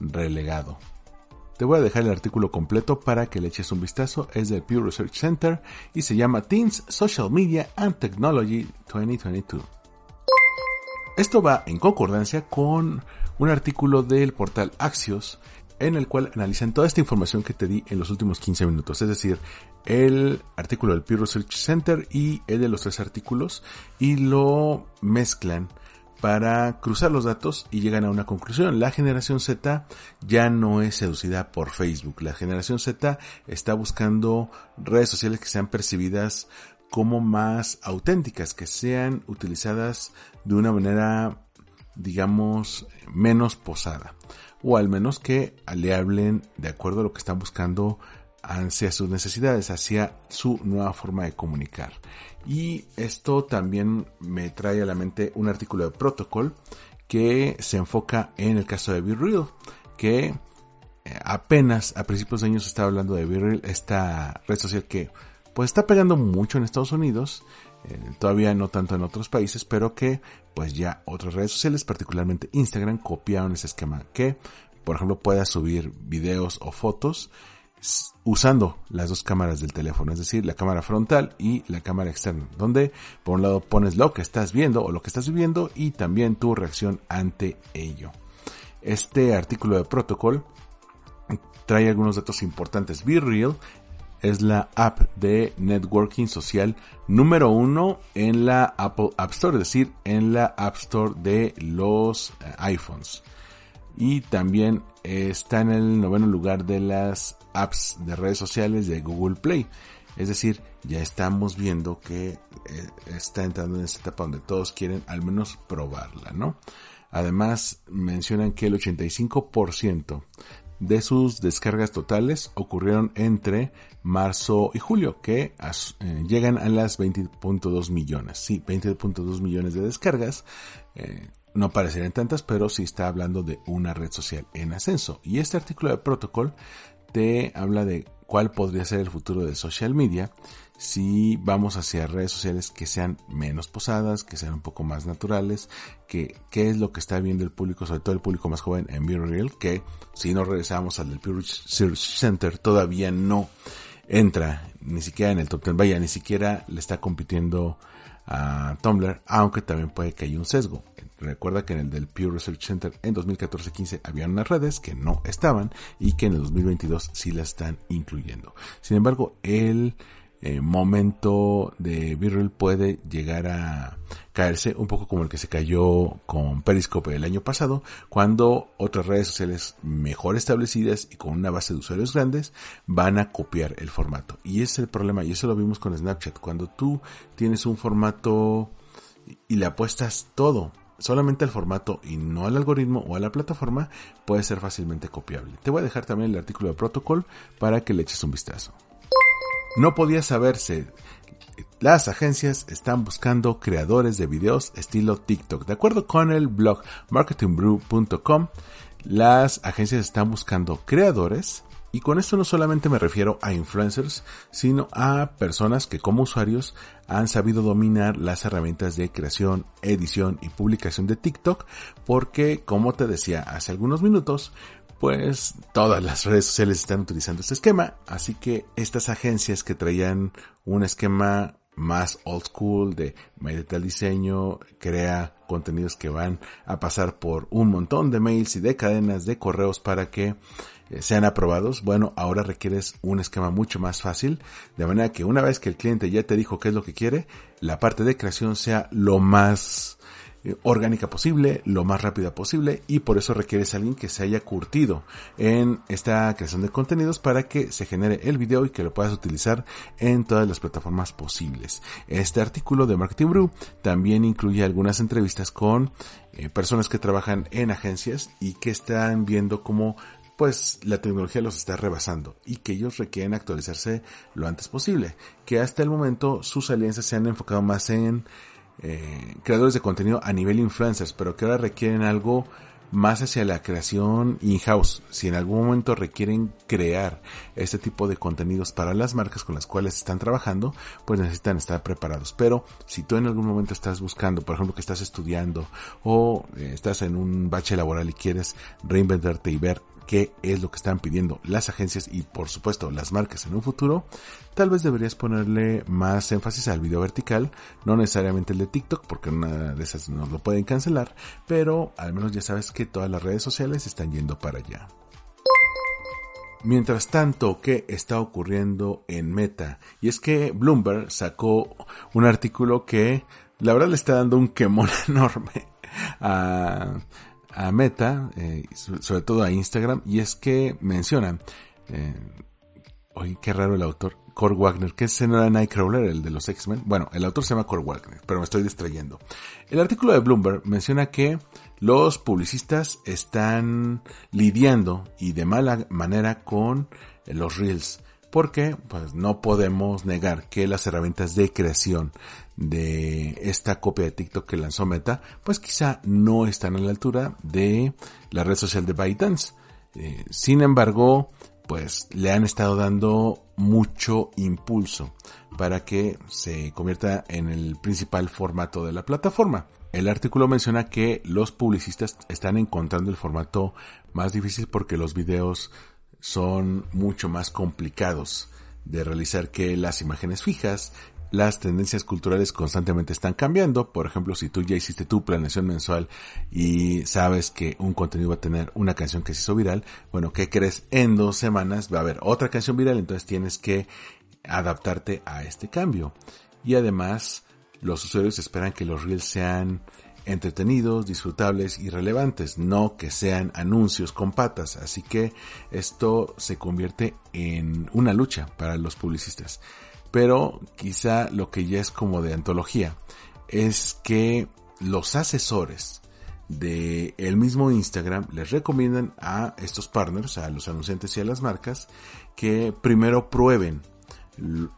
relegado. Te voy a dejar el artículo completo para que le eches un vistazo. Es del Pew Research Center y se llama Teens, Social Media and Technology 2022. Esto va en concordancia con un artículo del portal Axios en el cual analizan toda esta información que te di en los últimos 15 minutos. Es decir, el artículo del Pew Research Center y el de los tres artículos y lo mezclan para cruzar los datos y llegan a una conclusión. La generación Z ya no es seducida por Facebook. La generación Z está buscando redes sociales que sean percibidas como más auténticas, que sean utilizadas de una manera, digamos, menos posada. O al menos que le hablen de acuerdo a lo que están buscando hacia sus necesidades, hacia su nueva forma de comunicar. Y esto también me trae a la mente un artículo de Protocol que se enfoca en el caso de BeReal, que eh, apenas a principios de años estaba hablando de BeReal, esta red social que pues está pegando mucho en Estados Unidos, todavía no tanto en otros países, pero que pues ya otras redes sociales, particularmente Instagram, copiaron ese esquema que, por ejemplo, puedas subir videos o fotos usando las dos cámaras del teléfono, es decir, la cámara frontal y la cámara externa, donde por un lado pones lo que estás viendo o lo que estás viviendo y también tu reacción ante ello. Este artículo de protocol trae algunos datos importantes. Be Real es la app de networking social número uno en la Apple App Store, es decir, en la App Store de los eh, iPhones y también está en el noveno lugar de las apps de redes sociales de Google Play. Es decir, ya estamos viendo que eh, está entrando en esta etapa donde todos quieren al menos probarla, ¿no? Además, mencionan que el 85% de sus descargas totales ocurrieron entre marzo y julio, que eh, llegan a las 20.2 millones. Sí, 20.2 millones de descargas. Eh, no parecerían tantas, pero sí está hablando de una red social en ascenso. Y este artículo de protocol te habla de cuál podría ser el futuro de social media si vamos hacia redes sociales que sean menos posadas, que sean un poco más naturales, que qué es lo que está viendo el público, sobre todo el público más joven en Real, que si no regresamos al del Pure Research Center todavía no entra ni siquiera en el top 10, vaya, ni siquiera le está compitiendo a Tumblr, aunque también puede que haya un sesgo. Recuerda que en el del Pew Research Center en 2014-15 había unas redes que no estaban y que en el 2022 sí las están incluyendo. Sin embargo, el eh, momento de Virrel puede llegar a caerse un poco como el que se cayó con Periscope el año pasado, cuando otras redes sociales mejor establecidas y con una base de usuarios grandes van a copiar el formato. Y ese es el problema, y eso lo vimos con Snapchat. Cuando tú tienes un formato y le apuestas todo solamente al formato y no al algoritmo o a la plataforma, puede ser fácilmente copiable. Te voy a dejar también el artículo de protocolo para que le eches un vistazo. No podía saberse. Las agencias están buscando creadores de videos estilo TikTok. De acuerdo con el blog marketingbrew.com, las agencias están buscando creadores y con esto no solamente me refiero a influencers, sino a personas que como usuarios han sabido dominar las herramientas de creación, edición y publicación de TikTok, porque como te decía hace algunos minutos, pues todas las redes sociales están utilizando este esquema, así que estas agencias que traían un esquema más old school de métete al diseño, crea contenidos que van a pasar por un montón de mails y de cadenas de correos para que sean aprobados, bueno, ahora requieres un esquema mucho más fácil, de manera que una vez que el cliente ya te dijo qué es lo que quiere, la parte de creación sea lo más eh, orgánica posible, lo más rápida posible y por eso requieres a alguien que se haya curtido en esta creación de contenidos para que se genere el video y que lo puedas utilizar en todas las plataformas posibles. Este artículo de Marketing Brew también incluye algunas entrevistas con eh, personas que trabajan en agencias y que están viendo cómo pues la tecnología los está rebasando y que ellos requieren actualizarse lo antes posible. Que hasta el momento sus alianzas se han enfocado más en eh, creadores de contenido a nivel influencers, pero que ahora requieren algo más hacia la creación in-house. Si en algún momento requieren crear este tipo de contenidos para las marcas con las cuales están trabajando, pues necesitan estar preparados. Pero si tú en algún momento estás buscando, por ejemplo, que estás estudiando o eh, estás en un bache laboral y quieres reinventarte y ver qué es lo que están pidiendo las agencias y por supuesto las marcas en un futuro, tal vez deberías ponerle más énfasis al video vertical, no necesariamente el de TikTok porque una de esas nos lo pueden cancelar, pero al menos ya sabes que todas las redes sociales están yendo para allá. Mientras tanto, ¿qué está ocurriendo en Meta? Y es que Bloomberg sacó un artículo que la verdad le está dando un quemón enorme a, a Meta, eh, sobre todo a Instagram, y es que mencionan, eh, oye, qué raro el autor, Core Wagner, que ese no era Nightcrawler, el de los X-Men. Bueno, el autor se llama Core Wagner, pero me estoy distrayendo. El artículo de Bloomberg menciona que los publicistas están lidiando y de mala manera con los reels porque pues no podemos negar que las herramientas de creación de esta copia de TikTok que lanzó Meta, pues quizá no están a la altura de la red social de ByteDance. Eh, sin embargo, pues le han estado dando mucho impulso para que se convierta en el principal formato de la plataforma. El artículo menciona que los publicistas están encontrando el formato más difícil porque los videos son mucho más complicados de realizar que las imágenes fijas. Las tendencias culturales constantemente están cambiando. Por ejemplo, si tú ya hiciste tu planeación mensual y sabes que un contenido va a tener una canción que se hizo viral, bueno, ¿qué crees? En dos semanas va a haber otra canción viral, entonces tienes que adaptarte a este cambio. Y además, los usuarios esperan que los reels sean entretenidos, disfrutables y relevantes, no que sean anuncios con patas. Así que esto se convierte en una lucha para los publicistas. Pero quizá lo que ya es como de antología es que los asesores de el mismo Instagram les recomiendan a estos partners, a los anunciantes y a las marcas, que primero prueben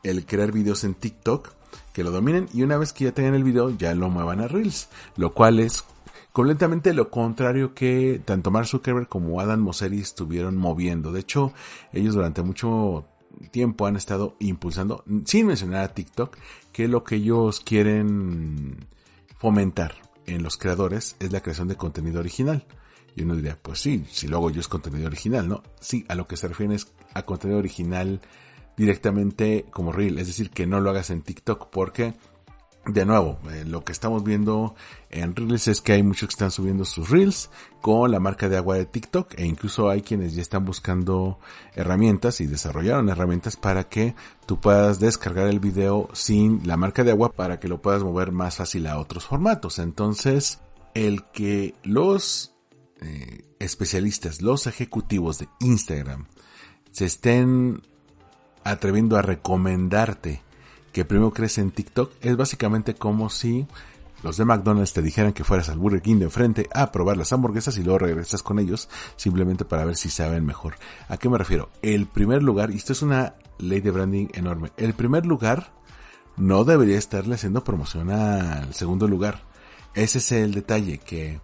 el crear videos en TikTok que lo dominen y una vez que ya tengan el video ya lo muevan a Reels, lo cual es completamente lo contrario que tanto Mark Zuckerberg como Adam Mosseri estuvieron moviendo. De hecho, ellos durante mucho tiempo han estado impulsando, sin mencionar a TikTok, que lo que ellos quieren fomentar en los creadores es la creación de contenido original. Y uno diría, pues sí, si lo hago yo es contenido original, ¿no? Sí, a lo que se refieren es a contenido original directamente como reel, es decir, que no lo hagas en TikTok porque de nuevo, eh, lo que estamos viendo en Reels es que hay muchos que están subiendo sus Reels con la marca de agua de TikTok e incluso hay quienes ya están buscando herramientas y desarrollaron herramientas para que tú puedas descargar el video sin la marca de agua para que lo puedas mover más fácil a otros formatos. Entonces, el que los eh, especialistas, los ejecutivos de Instagram se estén atreviendo a recomendarte que primero crees en TikTok es básicamente como si los de McDonald's te dijeran que fueras al Burger King de enfrente a probar las hamburguesas y luego regresas con ellos simplemente para ver si saben mejor. ¿A qué me refiero? El primer lugar, y esto es una ley de branding enorme, el primer lugar no debería estarle haciendo promoción al segundo lugar. Ese es el detalle, que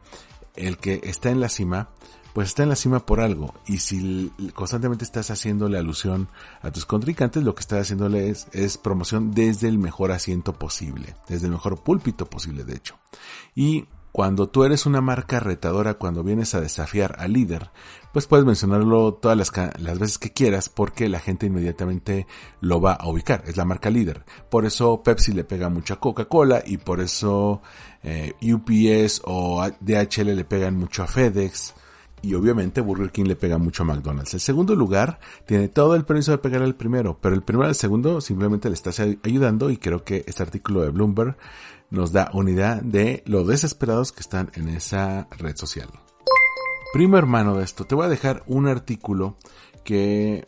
el que está en la cima pues está en la cima por algo. Y si constantemente estás haciéndole alusión a tus contrincantes, lo que estás haciéndole es, promoción desde el mejor asiento posible, desde el mejor púlpito posible, de hecho. Y cuando tú eres una marca retadora, cuando vienes a desafiar al líder, pues puedes mencionarlo todas las, las, veces que quieras porque la gente inmediatamente lo va a ubicar. Es la marca líder. Por eso Pepsi le pega mucho a Coca-Cola y por eso eh, UPS o DHL le pegan mucho a FedEx y obviamente Burger King le pega mucho a McDonald's. El segundo lugar tiene todo el permiso de pegar al primero, pero el primero al segundo simplemente le está ayudando y creo que este artículo de Bloomberg nos da unidad de lo desesperados que están en esa red social. Primo hermano de esto, te voy a dejar un artículo que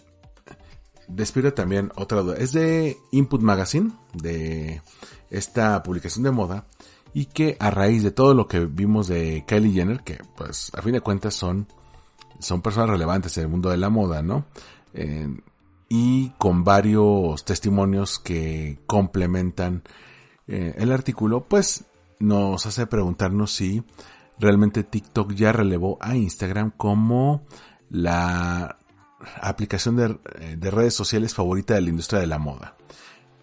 despierta también otra duda. Es de Input Magazine, de esta publicación de moda, y que a raíz de todo lo que vimos de Kylie Jenner, que pues a fin de cuentas son, son personas relevantes en el mundo de la moda, ¿no? Eh, y con varios testimonios que complementan eh, el artículo, pues nos hace preguntarnos si realmente TikTok ya relevó a Instagram como la aplicación de, de redes sociales favorita de la industria de la moda.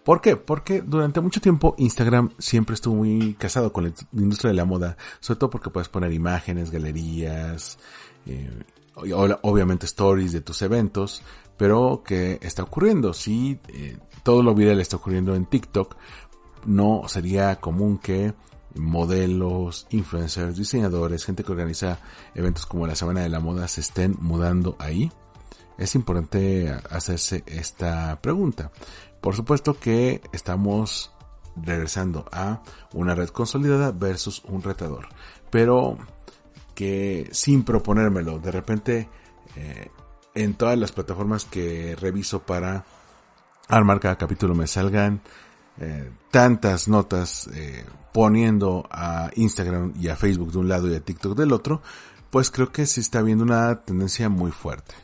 ¿Por qué? Porque durante mucho tiempo Instagram siempre estuvo muy casado con la industria de la moda, sobre todo porque puedes poner imágenes, galerías, eh, obviamente stories de tus eventos, pero ¿qué está ocurriendo? Si eh, todo lo viral está ocurriendo en TikTok, no sería común que modelos, influencers, diseñadores, gente que organiza eventos como la Semana de la Moda se estén mudando ahí. Es importante hacerse esta pregunta. Por supuesto que estamos regresando a una red consolidada versus un retador. Pero que sin proponérmelo, de repente eh, en todas las plataformas que reviso para armar cada capítulo me salgan eh, tantas notas eh, poniendo a Instagram y a Facebook de un lado y a TikTok del otro, pues creo que se está viendo una tendencia muy fuerte.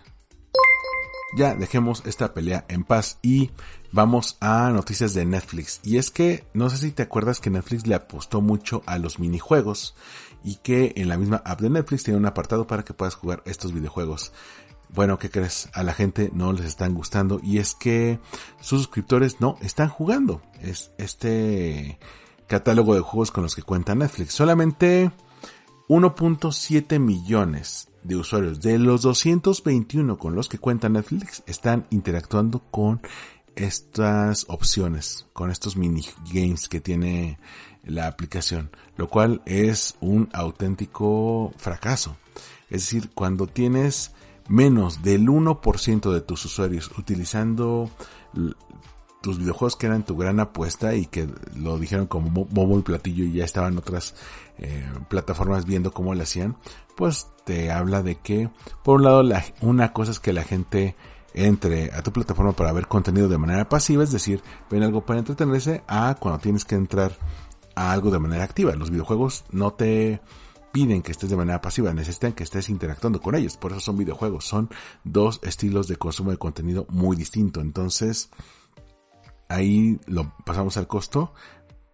Ya dejemos esta pelea en paz y vamos a noticias de Netflix. Y es que no sé si te acuerdas que Netflix le apostó mucho a los minijuegos y que en la misma app de Netflix tiene un apartado para que puedas jugar estos videojuegos. Bueno, ¿qué crees? A la gente no les están gustando y es que sus suscriptores no están jugando. Es este catálogo de juegos con los que cuenta Netflix. Solamente 1.7 millones de usuarios de los 221 con los que cuenta Netflix están interactuando con estas opciones, con estos mini games que tiene la aplicación, lo cual es un auténtico fracaso. Es decir, cuando tienes menos del 1% de tus usuarios utilizando tus videojuegos que eran tu gran apuesta y que lo dijeron como bombo y platillo y ya estaban otras eh, plataformas viendo cómo lo hacían, pues te habla de que, por un lado, una cosa es que la gente entre a tu plataforma para ver contenido de manera pasiva, es decir, ven algo para entretenerse, a cuando tienes que entrar a algo de manera activa. Los videojuegos no te piden que estés de manera pasiva, necesitan que estés interactuando con ellos. Por eso son videojuegos, son dos estilos de consumo de contenido muy distinto. Entonces, ahí lo pasamos al costo.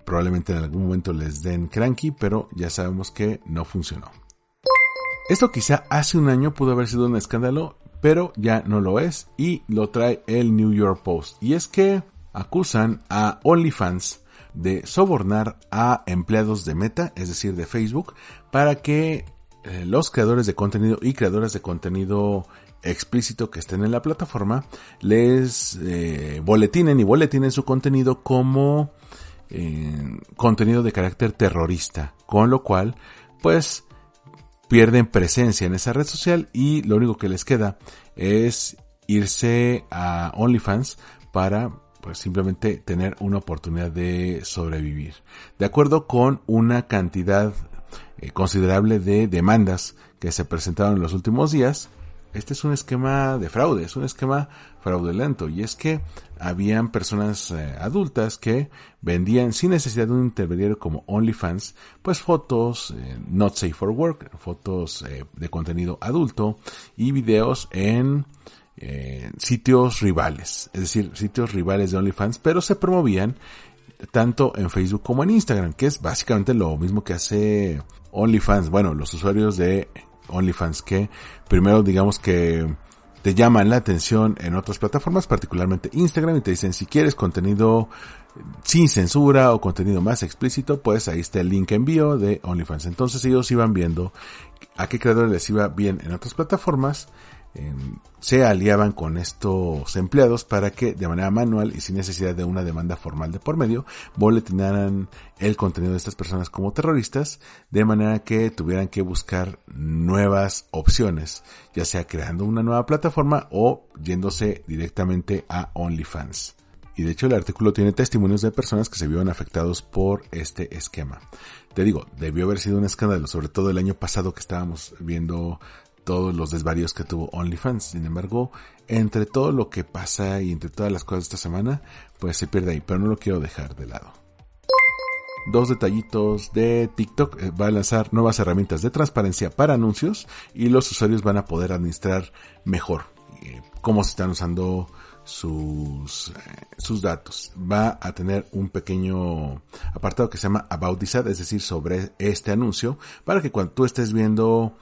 Probablemente en algún momento les den cranky, pero ya sabemos que no funcionó. Esto quizá hace un año pudo haber sido un escándalo, pero ya no lo es y lo trae el New York Post. Y es que acusan a OnlyFans de sobornar a empleados de Meta, es decir, de Facebook, para que eh, los creadores de contenido y creadoras de contenido explícito que estén en la plataforma les eh, boletinen y boletinen su contenido como eh, contenido de carácter terrorista, con lo cual, pues, pierden presencia en esa red social y lo único que les queda es irse a OnlyFans para pues simplemente tener una oportunidad de sobrevivir. De acuerdo con una cantidad eh, considerable de demandas que se presentaron en los últimos días, este es un esquema de fraude, es un esquema fraudulento. Y es que habían personas eh, adultas que vendían sin necesidad de un intermediario como OnlyFans, pues fotos eh, not safe for work, fotos eh, de contenido adulto y videos en sitios rivales, es decir, sitios rivales de OnlyFans, pero se promovían tanto en Facebook como en Instagram, que es básicamente lo mismo que hace OnlyFans, bueno, los usuarios de OnlyFans que primero digamos que te llaman la atención en otras plataformas, particularmente Instagram, y te dicen si quieres contenido sin censura o contenido más explícito, pues ahí está el link envío de OnlyFans. Entonces ellos iban viendo a qué creadores les iba bien en otras plataformas se aliaban con estos empleados para que de manera manual y sin necesidad de una demanda formal de por medio boletinaran el contenido de estas personas como terroristas de manera que tuvieran que buscar nuevas opciones ya sea creando una nueva plataforma o yéndose directamente a OnlyFans. Y de hecho el artículo tiene testimonios de personas que se vieron afectados por este esquema. Te digo, debió haber sido un escándalo, sobre todo el año pasado que estábamos viendo todos los desvaríos que tuvo OnlyFans. Sin embargo, entre todo lo que pasa y entre todas las cosas de esta semana, pues se pierde ahí, pero no lo quiero dejar de lado. Dos detallitos de TikTok eh, va a lanzar nuevas herramientas de transparencia para anuncios y los usuarios van a poder administrar mejor eh, cómo se están usando sus, eh, sus datos. Va a tener un pequeño apartado que se llama About This Ad, es decir, sobre este anuncio, para que cuando tú estés viendo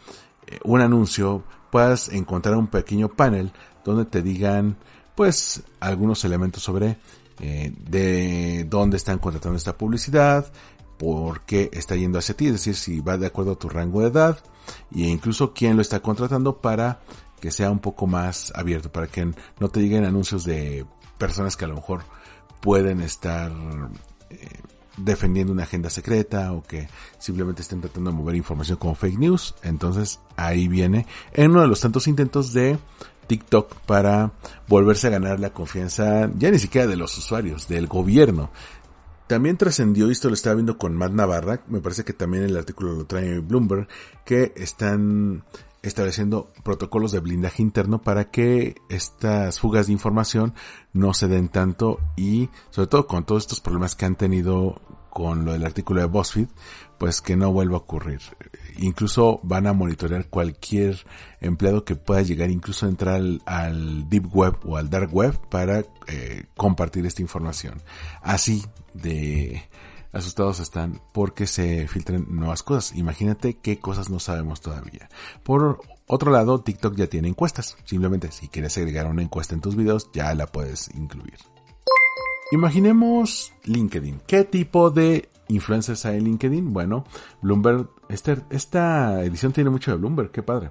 un anuncio puedas encontrar un pequeño panel donde te digan pues algunos elementos sobre eh, de dónde están contratando esta publicidad, por qué está yendo hacia ti, es decir, si va de acuerdo a tu rango de edad e incluso quién lo está contratando para que sea un poco más abierto, para que no te lleguen anuncios de personas que a lo mejor pueden estar eh, defendiendo una agenda secreta o que simplemente estén tratando de mover información como fake news. Entonces ahí viene en uno de los tantos intentos de TikTok para volverse a ganar la confianza ya ni siquiera de los usuarios, del gobierno. También trascendió, esto lo estaba viendo con Matt Navarra, me parece que también el artículo lo trae Bloomberg, que están estableciendo protocolos de blindaje interno para que estas fugas de información no se den tanto y sobre todo con todos estos problemas que han tenido con lo del artículo de BuzzFeed, pues que no vuelva a ocurrir. Incluso van a monitorear cualquier empleado que pueda llegar incluso a entrar al, deep web o al dark web para eh, compartir esta información. Así de asustados están porque se filtren nuevas cosas. Imagínate qué cosas no sabemos todavía. Por otro lado, TikTok ya tiene encuestas. Simplemente si quieres agregar una encuesta en tus videos, ya la puedes incluir. Imaginemos LinkedIn. ¿Qué tipo de influencers hay en LinkedIn? Bueno, Bloomberg, este, esta edición tiene mucho de Bloomberg, qué padre.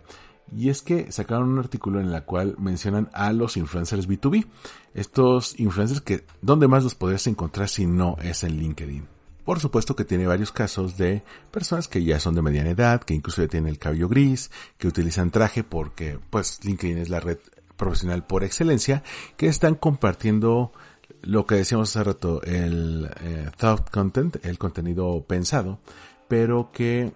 Y es que sacaron un artículo en el cual mencionan a los influencers B2B. Estos influencers que, ¿dónde más los podrías encontrar si no es en LinkedIn? Por supuesto que tiene varios casos de personas que ya son de mediana edad, que incluso ya tienen el cabello gris, que utilizan traje porque pues LinkedIn es la red profesional por excelencia, que están compartiendo lo que decíamos hace rato, el eh, thought content, el contenido pensado, pero que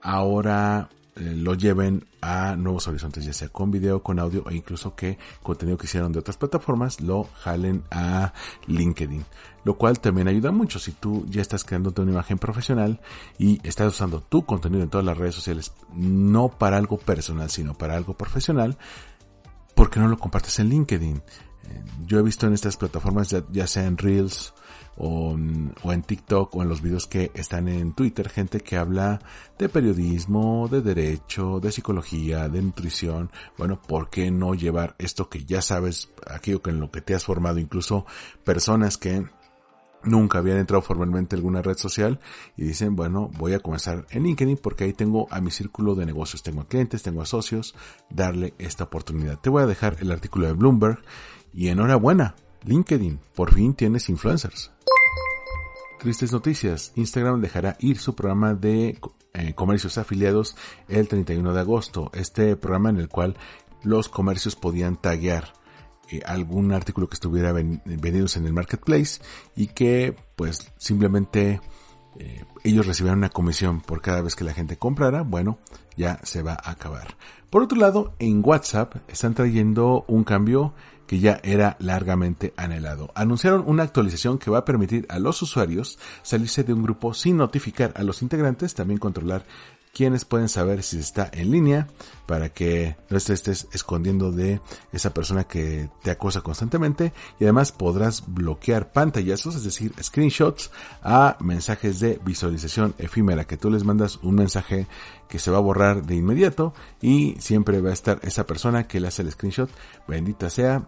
ahora lo lleven a nuevos horizontes, ya sea con video, con audio e incluso que contenido que hicieron de otras plataformas lo jalen a LinkedIn. Lo cual también ayuda mucho si tú ya estás creándote una imagen profesional y estás usando tu contenido en todas las redes sociales, no para algo personal, sino para algo profesional, ¿por qué no lo compartes en LinkedIn? yo he visto en estas plataformas, ya, sea en Reels o, en TikTok o en los videos que están en Twitter, gente que habla de periodismo, de derecho, de psicología, de nutrición. Bueno, ¿por qué no llevar esto que ya sabes, aquello que en lo que te has formado, incluso personas que nunca habían entrado formalmente en alguna red social y dicen, bueno, voy a comenzar en LinkedIn porque ahí tengo a mi círculo de negocios, tengo a clientes, tengo a socios, darle esta oportunidad. Te voy a dejar el artículo de Bloomberg y enhorabuena, LinkedIn, por fin tienes influencers. Tristes noticias. Instagram dejará ir su programa de eh, comercios afiliados el 31 de agosto. Este programa en el cual los comercios podían taguear eh, algún artículo que estuviera vendidos en el marketplace y que pues simplemente eh, ellos recibieran una comisión por cada vez que la gente comprara, bueno, ya se va a acabar. Por otro lado, en WhatsApp están trayendo un cambio que ya era largamente anhelado. Anunciaron una actualización que va a permitir a los usuarios salirse de un grupo sin notificar a los integrantes, también controlar quienes pueden saber si está en línea para que no estés escondiendo de esa persona que te acosa constantemente. Y además podrás bloquear pantallazos, es decir, screenshots a mensajes de visualización efímera que tú les mandas un mensaje que se va a borrar de inmediato y siempre va a estar esa persona que le hace el screenshot, bendita sea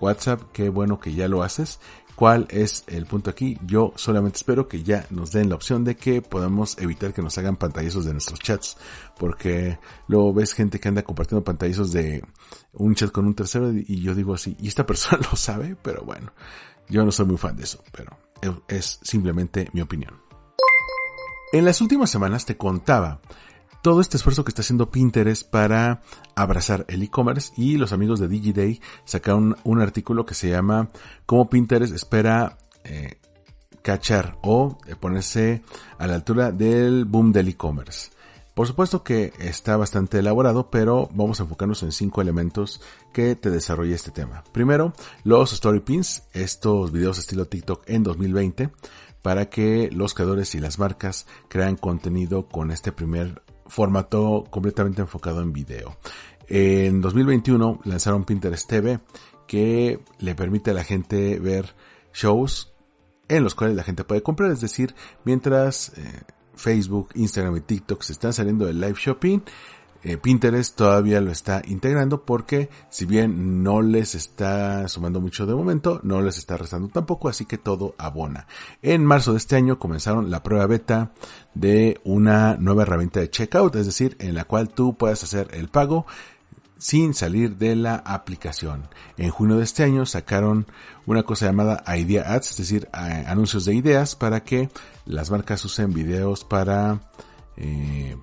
WhatsApp, qué bueno que ya lo haces ¿Cuál es el punto aquí? Yo solamente espero que ya nos den la opción de que podamos evitar que nos hagan pantallazos de nuestros chats. Porque luego ves gente que anda compartiendo pantallazos de un chat con un tercero y yo digo así, y esta persona lo sabe, pero bueno, yo no soy muy fan de eso, pero es simplemente mi opinión. En las últimas semanas te contaba todo este esfuerzo que está haciendo Pinterest para abrazar el e-commerce y los amigos de DigiDay sacaron un artículo que se llama cómo Pinterest espera eh, cachar o eh, ponerse a la altura del boom del e-commerce. Por supuesto que está bastante elaborado, pero vamos a enfocarnos en cinco elementos que te desarrolla este tema. Primero, los story pins, estos videos estilo TikTok en 2020, para que los creadores y las marcas crean contenido con este primer formato completamente enfocado en video. En 2021 lanzaron Pinterest TV que le permite a la gente ver shows en los cuales la gente puede comprar, es decir, mientras eh, Facebook, Instagram y TikTok se están saliendo del live shopping, eh, Pinterest todavía lo está integrando porque si bien no les está sumando mucho de momento, no les está restando tampoco, así que todo abona. En marzo de este año comenzaron la prueba beta de una nueva herramienta de checkout, es decir, en la cual tú puedes hacer el pago sin salir de la aplicación. En junio de este año sacaron una cosa llamada Idea Ads, es decir, anuncios de ideas para que las marcas usen videos para eh,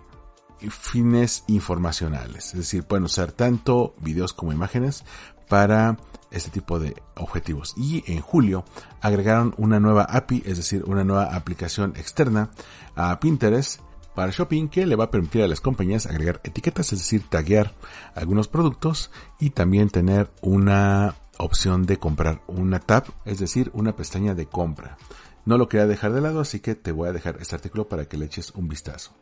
fines informacionales. Es decir, pueden usar tanto videos como imágenes para este tipo de objetivos. Y en julio agregaron una nueva API, es decir, una nueva aplicación externa a Pinterest para shopping que le va a permitir a las compañías agregar etiquetas, es decir, taguear algunos productos y también tener una opción de comprar una tab, es decir, una pestaña de compra. No lo quería dejar de lado, así que te voy a dejar este artículo para que le eches un vistazo.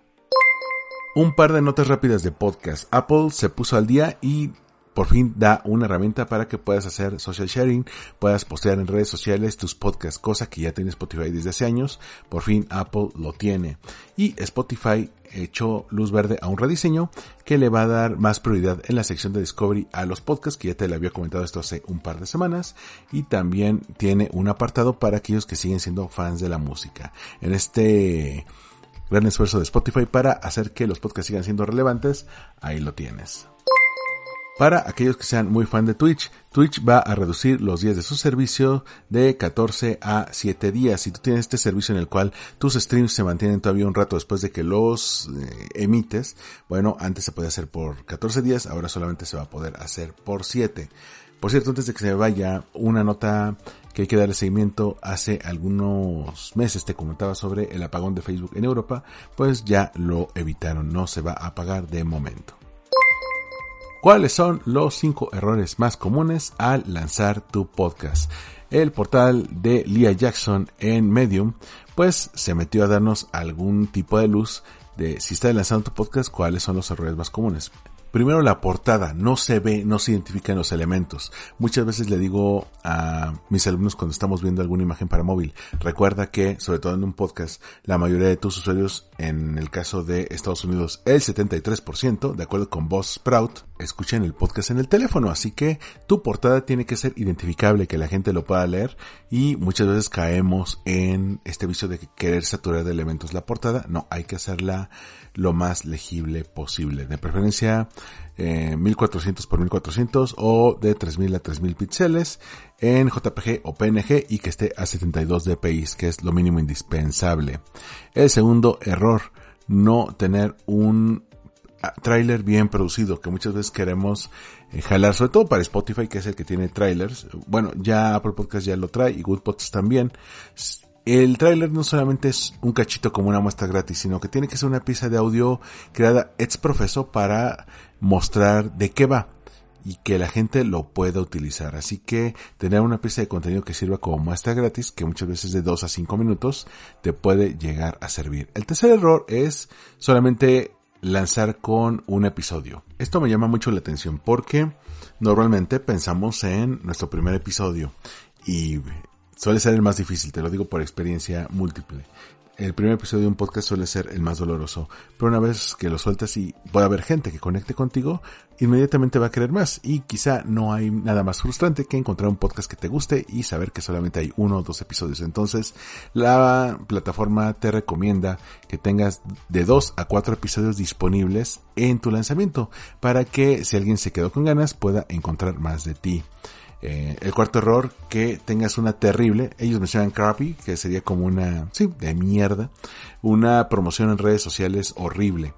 Un par de notas rápidas de podcast. Apple se puso al día y por fin da una herramienta para que puedas hacer social sharing, puedas postear en redes sociales tus podcasts, cosa que ya tiene Spotify desde hace años. Por fin Apple lo tiene. Y Spotify echó luz verde a un rediseño que le va a dar más prioridad en la sección de Discovery a los podcasts, que ya te le había comentado esto hace un par de semanas, y también tiene un apartado para aquellos que siguen siendo fans de la música. En este gran esfuerzo de Spotify para hacer que los podcasts sigan siendo relevantes, ahí lo tienes. Para aquellos que sean muy fan de Twitch, Twitch va a reducir los días de su servicio de 14 a 7 días. Si tú tienes este servicio en el cual tus streams se mantienen todavía un rato después de que los eh, emites, bueno, antes se podía hacer por 14 días, ahora solamente se va a poder hacer por 7. Por cierto, antes de que se vaya, una nota que hay que darle seguimiento. Hace algunos meses te comentaba sobre el apagón de Facebook en Europa, pues ya lo evitaron, no se va a apagar de momento. ¿Cuáles son los 5 errores más comunes al lanzar tu podcast? El portal de Leah Jackson en Medium, pues se metió a darnos algún tipo de luz de si estás lanzando tu podcast, cuáles son los errores más comunes. Primero la portada, no se ve, no se identifican los elementos. Muchas veces le digo a mis alumnos cuando estamos viendo alguna imagen para móvil, recuerda que, sobre todo en un podcast, la mayoría de tus usuarios, en el caso de Estados Unidos, el 73%, de acuerdo con Boss Sprout, escuchen el podcast en el teléfono, así que tu portada tiene que ser identificable, que la gente lo pueda leer y muchas veces caemos en este vicio de querer saturar de elementos la portada, no, hay que hacerla lo más legible posible, de preferencia 1400 eh, por 1400 o de 3000 a 3000 píxeles en JPG o PNG y que esté a 72 dpi, que es lo mínimo indispensable. El segundo error, no tener un trailer bien producido, que muchas veces queremos eh, jalar, sobre todo para Spotify, que es el que tiene trailers. Bueno, ya Apple Podcast ya lo trae y Good también. El trailer no solamente es un cachito como una muestra gratis, sino que tiene que ser una pieza de audio creada ex profeso para mostrar de qué va y que la gente lo pueda utilizar. Así que tener una pieza de contenido que sirva como muestra gratis, que muchas veces de 2 a 5 minutos, te puede llegar a servir. El tercer error es solamente lanzar con un episodio. Esto me llama mucho la atención porque normalmente pensamos en nuestro primer episodio y suele ser el más difícil, te lo digo por experiencia múltiple el primer episodio de un podcast suele ser el más doloroso, pero una vez que lo sueltas y puede haber gente que conecte contigo, inmediatamente va a querer más y quizá no hay nada más frustrante que encontrar un podcast que te guste y saber que solamente hay uno o dos episodios. Entonces, la plataforma te recomienda que tengas de dos a cuatro episodios disponibles en tu lanzamiento para que si alguien se quedó con ganas pueda encontrar más de ti. Eh, el cuarto error, que tengas una terrible, ellos mencionan crappy, que sería como una, sí, de mierda, una promoción en redes sociales horrible.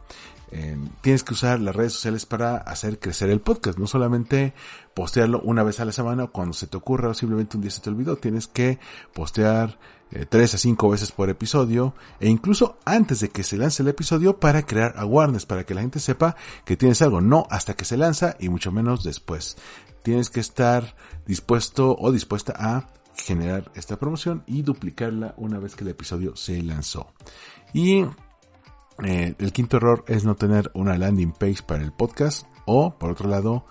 Eh, tienes que usar las redes sociales para hacer crecer el podcast, no solamente postearlo una vez a la semana o cuando se te ocurra o simplemente un día se te olvidó, tienes que postear eh, tres a cinco veces por episodio e incluso antes de que se lance el episodio para crear awareness, para que la gente sepa que tienes algo, no hasta que se lanza y mucho menos después tienes que estar dispuesto o dispuesta a generar esta promoción y duplicarla una vez que el episodio se lanzó. Y eh, el quinto error es no tener una landing page para el podcast o, por otro lado,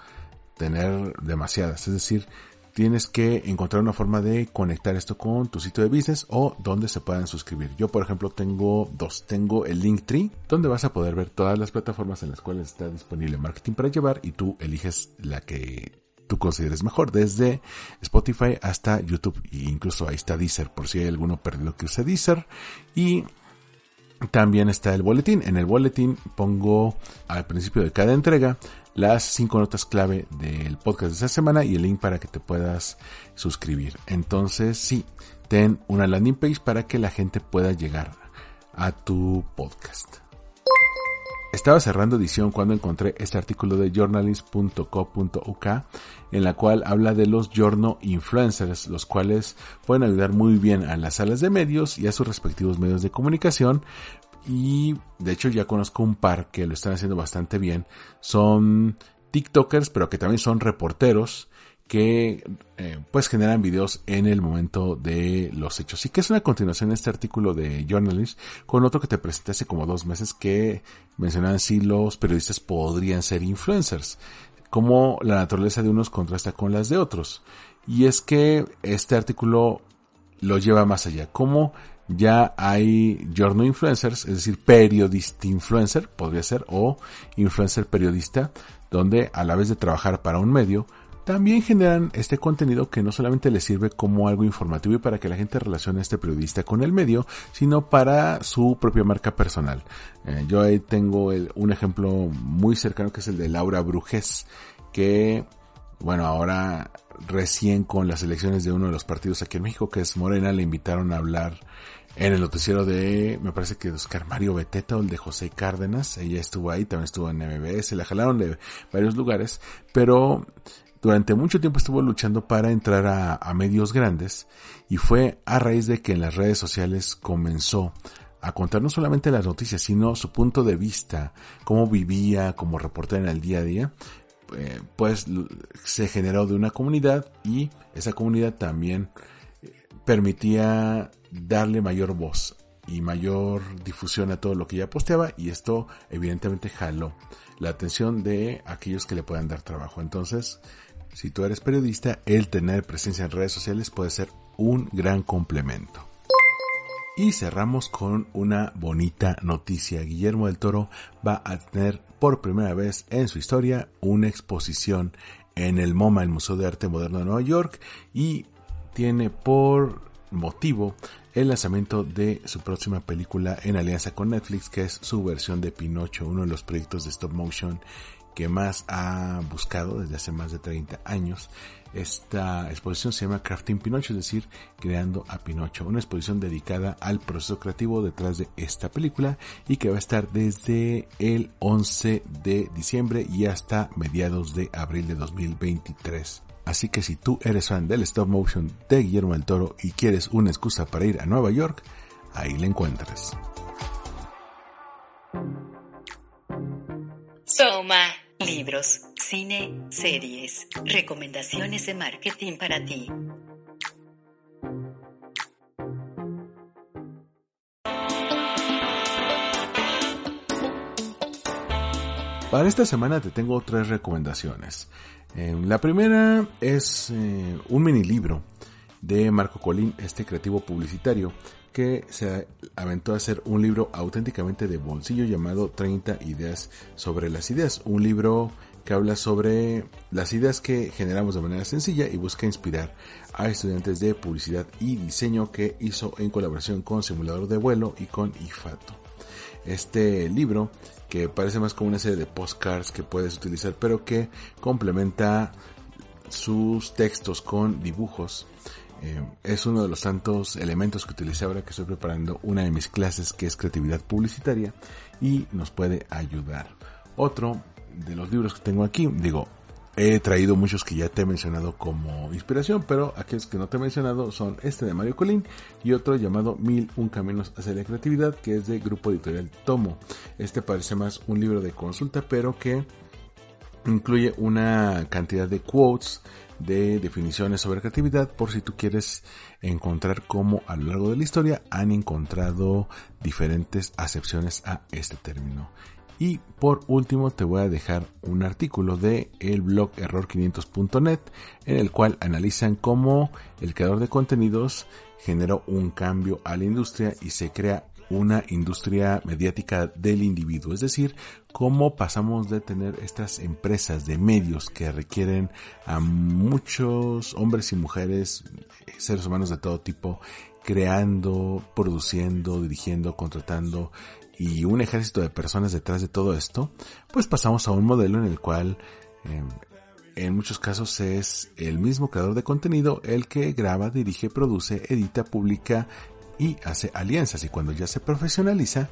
tener demasiadas. Es decir, tienes que encontrar una forma de conectar esto con tu sitio de business o donde se puedan suscribir. Yo, por ejemplo, tengo dos. Tengo el Linktree, donde vas a poder ver todas las plataformas en las cuales está disponible marketing para llevar y tú eliges la que tú consideres mejor, desde Spotify hasta YouTube e incluso ahí está Deezer por si hay alguno perdido que use Deezer y también está el boletín. En el boletín pongo al principio de cada entrega las cinco notas clave del podcast de esa semana y el link para que te puedas suscribir. Entonces, sí, ten una landing page para que la gente pueda llegar a tu podcast. Estaba cerrando edición cuando encontré este artículo de journalist.co.uk en la cual habla de los journal influencers, los cuales pueden ayudar muy bien a las salas de medios y a sus respectivos medios de comunicación. Y de hecho ya conozco un par que lo están haciendo bastante bien. Son TikTokers, pero que también son reporteros que eh, pues generan videos en el momento de los hechos. Y que es una continuación de este artículo de Journalist con otro que te presenté hace como dos meses que mencionaban si los periodistas podrían ser influencers, cómo la naturaleza de unos contrasta con las de otros. Y es que este artículo lo lleva más allá, como ya hay journal influencers, es decir, periodista influencer, podría ser, o influencer periodista, donde a la vez de trabajar para un medio, también generan este contenido que no solamente les sirve como algo informativo y para que la gente relacione a este periodista con el medio, sino para su propia marca personal. Eh, yo ahí tengo un ejemplo muy cercano que es el de Laura Brujes, que bueno, ahora recién con las elecciones de uno de los partidos aquí en México, que es Morena, le invitaron a hablar en el noticiero de, me parece que de Oscar Mario Beteta o el de José Cárdenas. Ella estuvo ahí, también estuvo en MBS, la jalaron de varios lugares, pero durante mucho tiempo estuvo luchando para entrar a, medios grandes y fue a raíz de que en las redes sociales comenzó a contar no solamente las noticias, sino su punto de vista, cómo vivía como reportera en el día a día, eh, pues se generó de una comunidad y esa comunidad también eh, permitía darle mayor voz y mayor difusión a todo lo que ella posteaba y esto evidentemente jaló la atención de aquellos que le puedan dar trabajo. Entonces, si tú eres periodista, el tener presencia en redes sociales puede ser un gran complemento. Y cerramos con una bonita noticia. Guillermo del Toro va a tener por primera vez en su historia una exposición en el MoMA, el Museo de Arte Moderno de Nueva York, y tiene por motivo el lanzamiento de su próxima película en alianza con Netflix, que es su versión de Pinocho, uno de los proyectos de stop motion que más ha buscado desde hace más de 30 años. Esta exposición se llama Crafting Pinocho, es decir, creando a Pinocho, una exposición dedicada al proceso creativo detrás de esta película y que va a estar desde el 11 de diciembre y hasta mediados de abril de 2023. Así que si tú eres fan del stop motion de Guillermo del Toro y quieres una excusa para ir a Nueva York, ahí la encuentras. Soma. Libros, cine, series, recomendaciones de marketing para ti. Para esta semana te tengo tres recomendaciones. Eh, la primera es eh, un mini libro de Marco Colín, este creativo publicitario, que se aventó a hacer un libro auténticamente de bolsillo llamado 30 ideas sobre las ideas. Un libro que habla sobre las ideas que generamos de manera sencilla y busca inspirar a estudiantes de publicidad y diseño que hizo en colaboración con Simulador de Vuelo y con IFATO. Este libro que parece más como una serie de postcards que puedes utilizar, pero que complementa sus textos con dibujos. Eh, es uno de los tantos elementos que utilicé ahora que estoy preparando una de mis clases que es creatividad publicitaria y nos puede ayudar. Otro de los libros que tengo aquí, digo, he traído muchos que ya te he mencionado como inspiración, pero aquellos que no te he mencionado son este de Mario Colín y otro llamado Mil un caminos hacia la creatividad que es de Grupo Editorial Tomo. Este parece más un libro de consulta, pero que incluye una cantidad de quotes de definiciones sobre creatividad por si tú quieres encontrar cómo a lo largo de la historia han encontrado diferentes acepciones a este término. Y por último te voy a dejar un artículo de el blog error500.net en el cual analizan cómo el creador de contenidos generó un cambio a la industria y se crea una industria mediática del individuo, es decir, cómo pasamos de tener estas empresas de medios que requieren a muchos hombres y mujeres, seres humanos de todo tipo, creando, produciendo, dirigiendo, contratando y un ejército de personas detrás de todo esto, pues pasamos a un modelo en el cual em, en muchos casos es el mismo creador de contenido el que graba, dirige, produce, edita, publica y hace alianzas. Y cuando ya se profesionaliza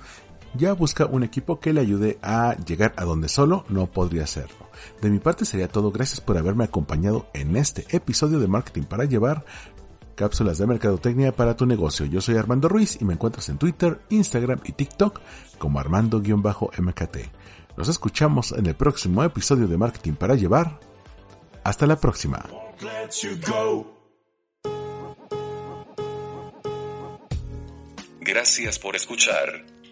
ya busca un equipo que le ayude a llegar a donde solo no podría hacerlo. De mi parte sería todo, gracias por haberme acompañado en este episodio de Marketing para Llevar cápsulas de mercadotecnia para tu negocio. Yo soy Armando Ruiz y me encuentras en Twitter, Instagram y TikTok como Armando-MKT. Nos escuchamos en el próximo episodio de Marketing para Llevar. Hasta la próxima. Gracias por escuchar.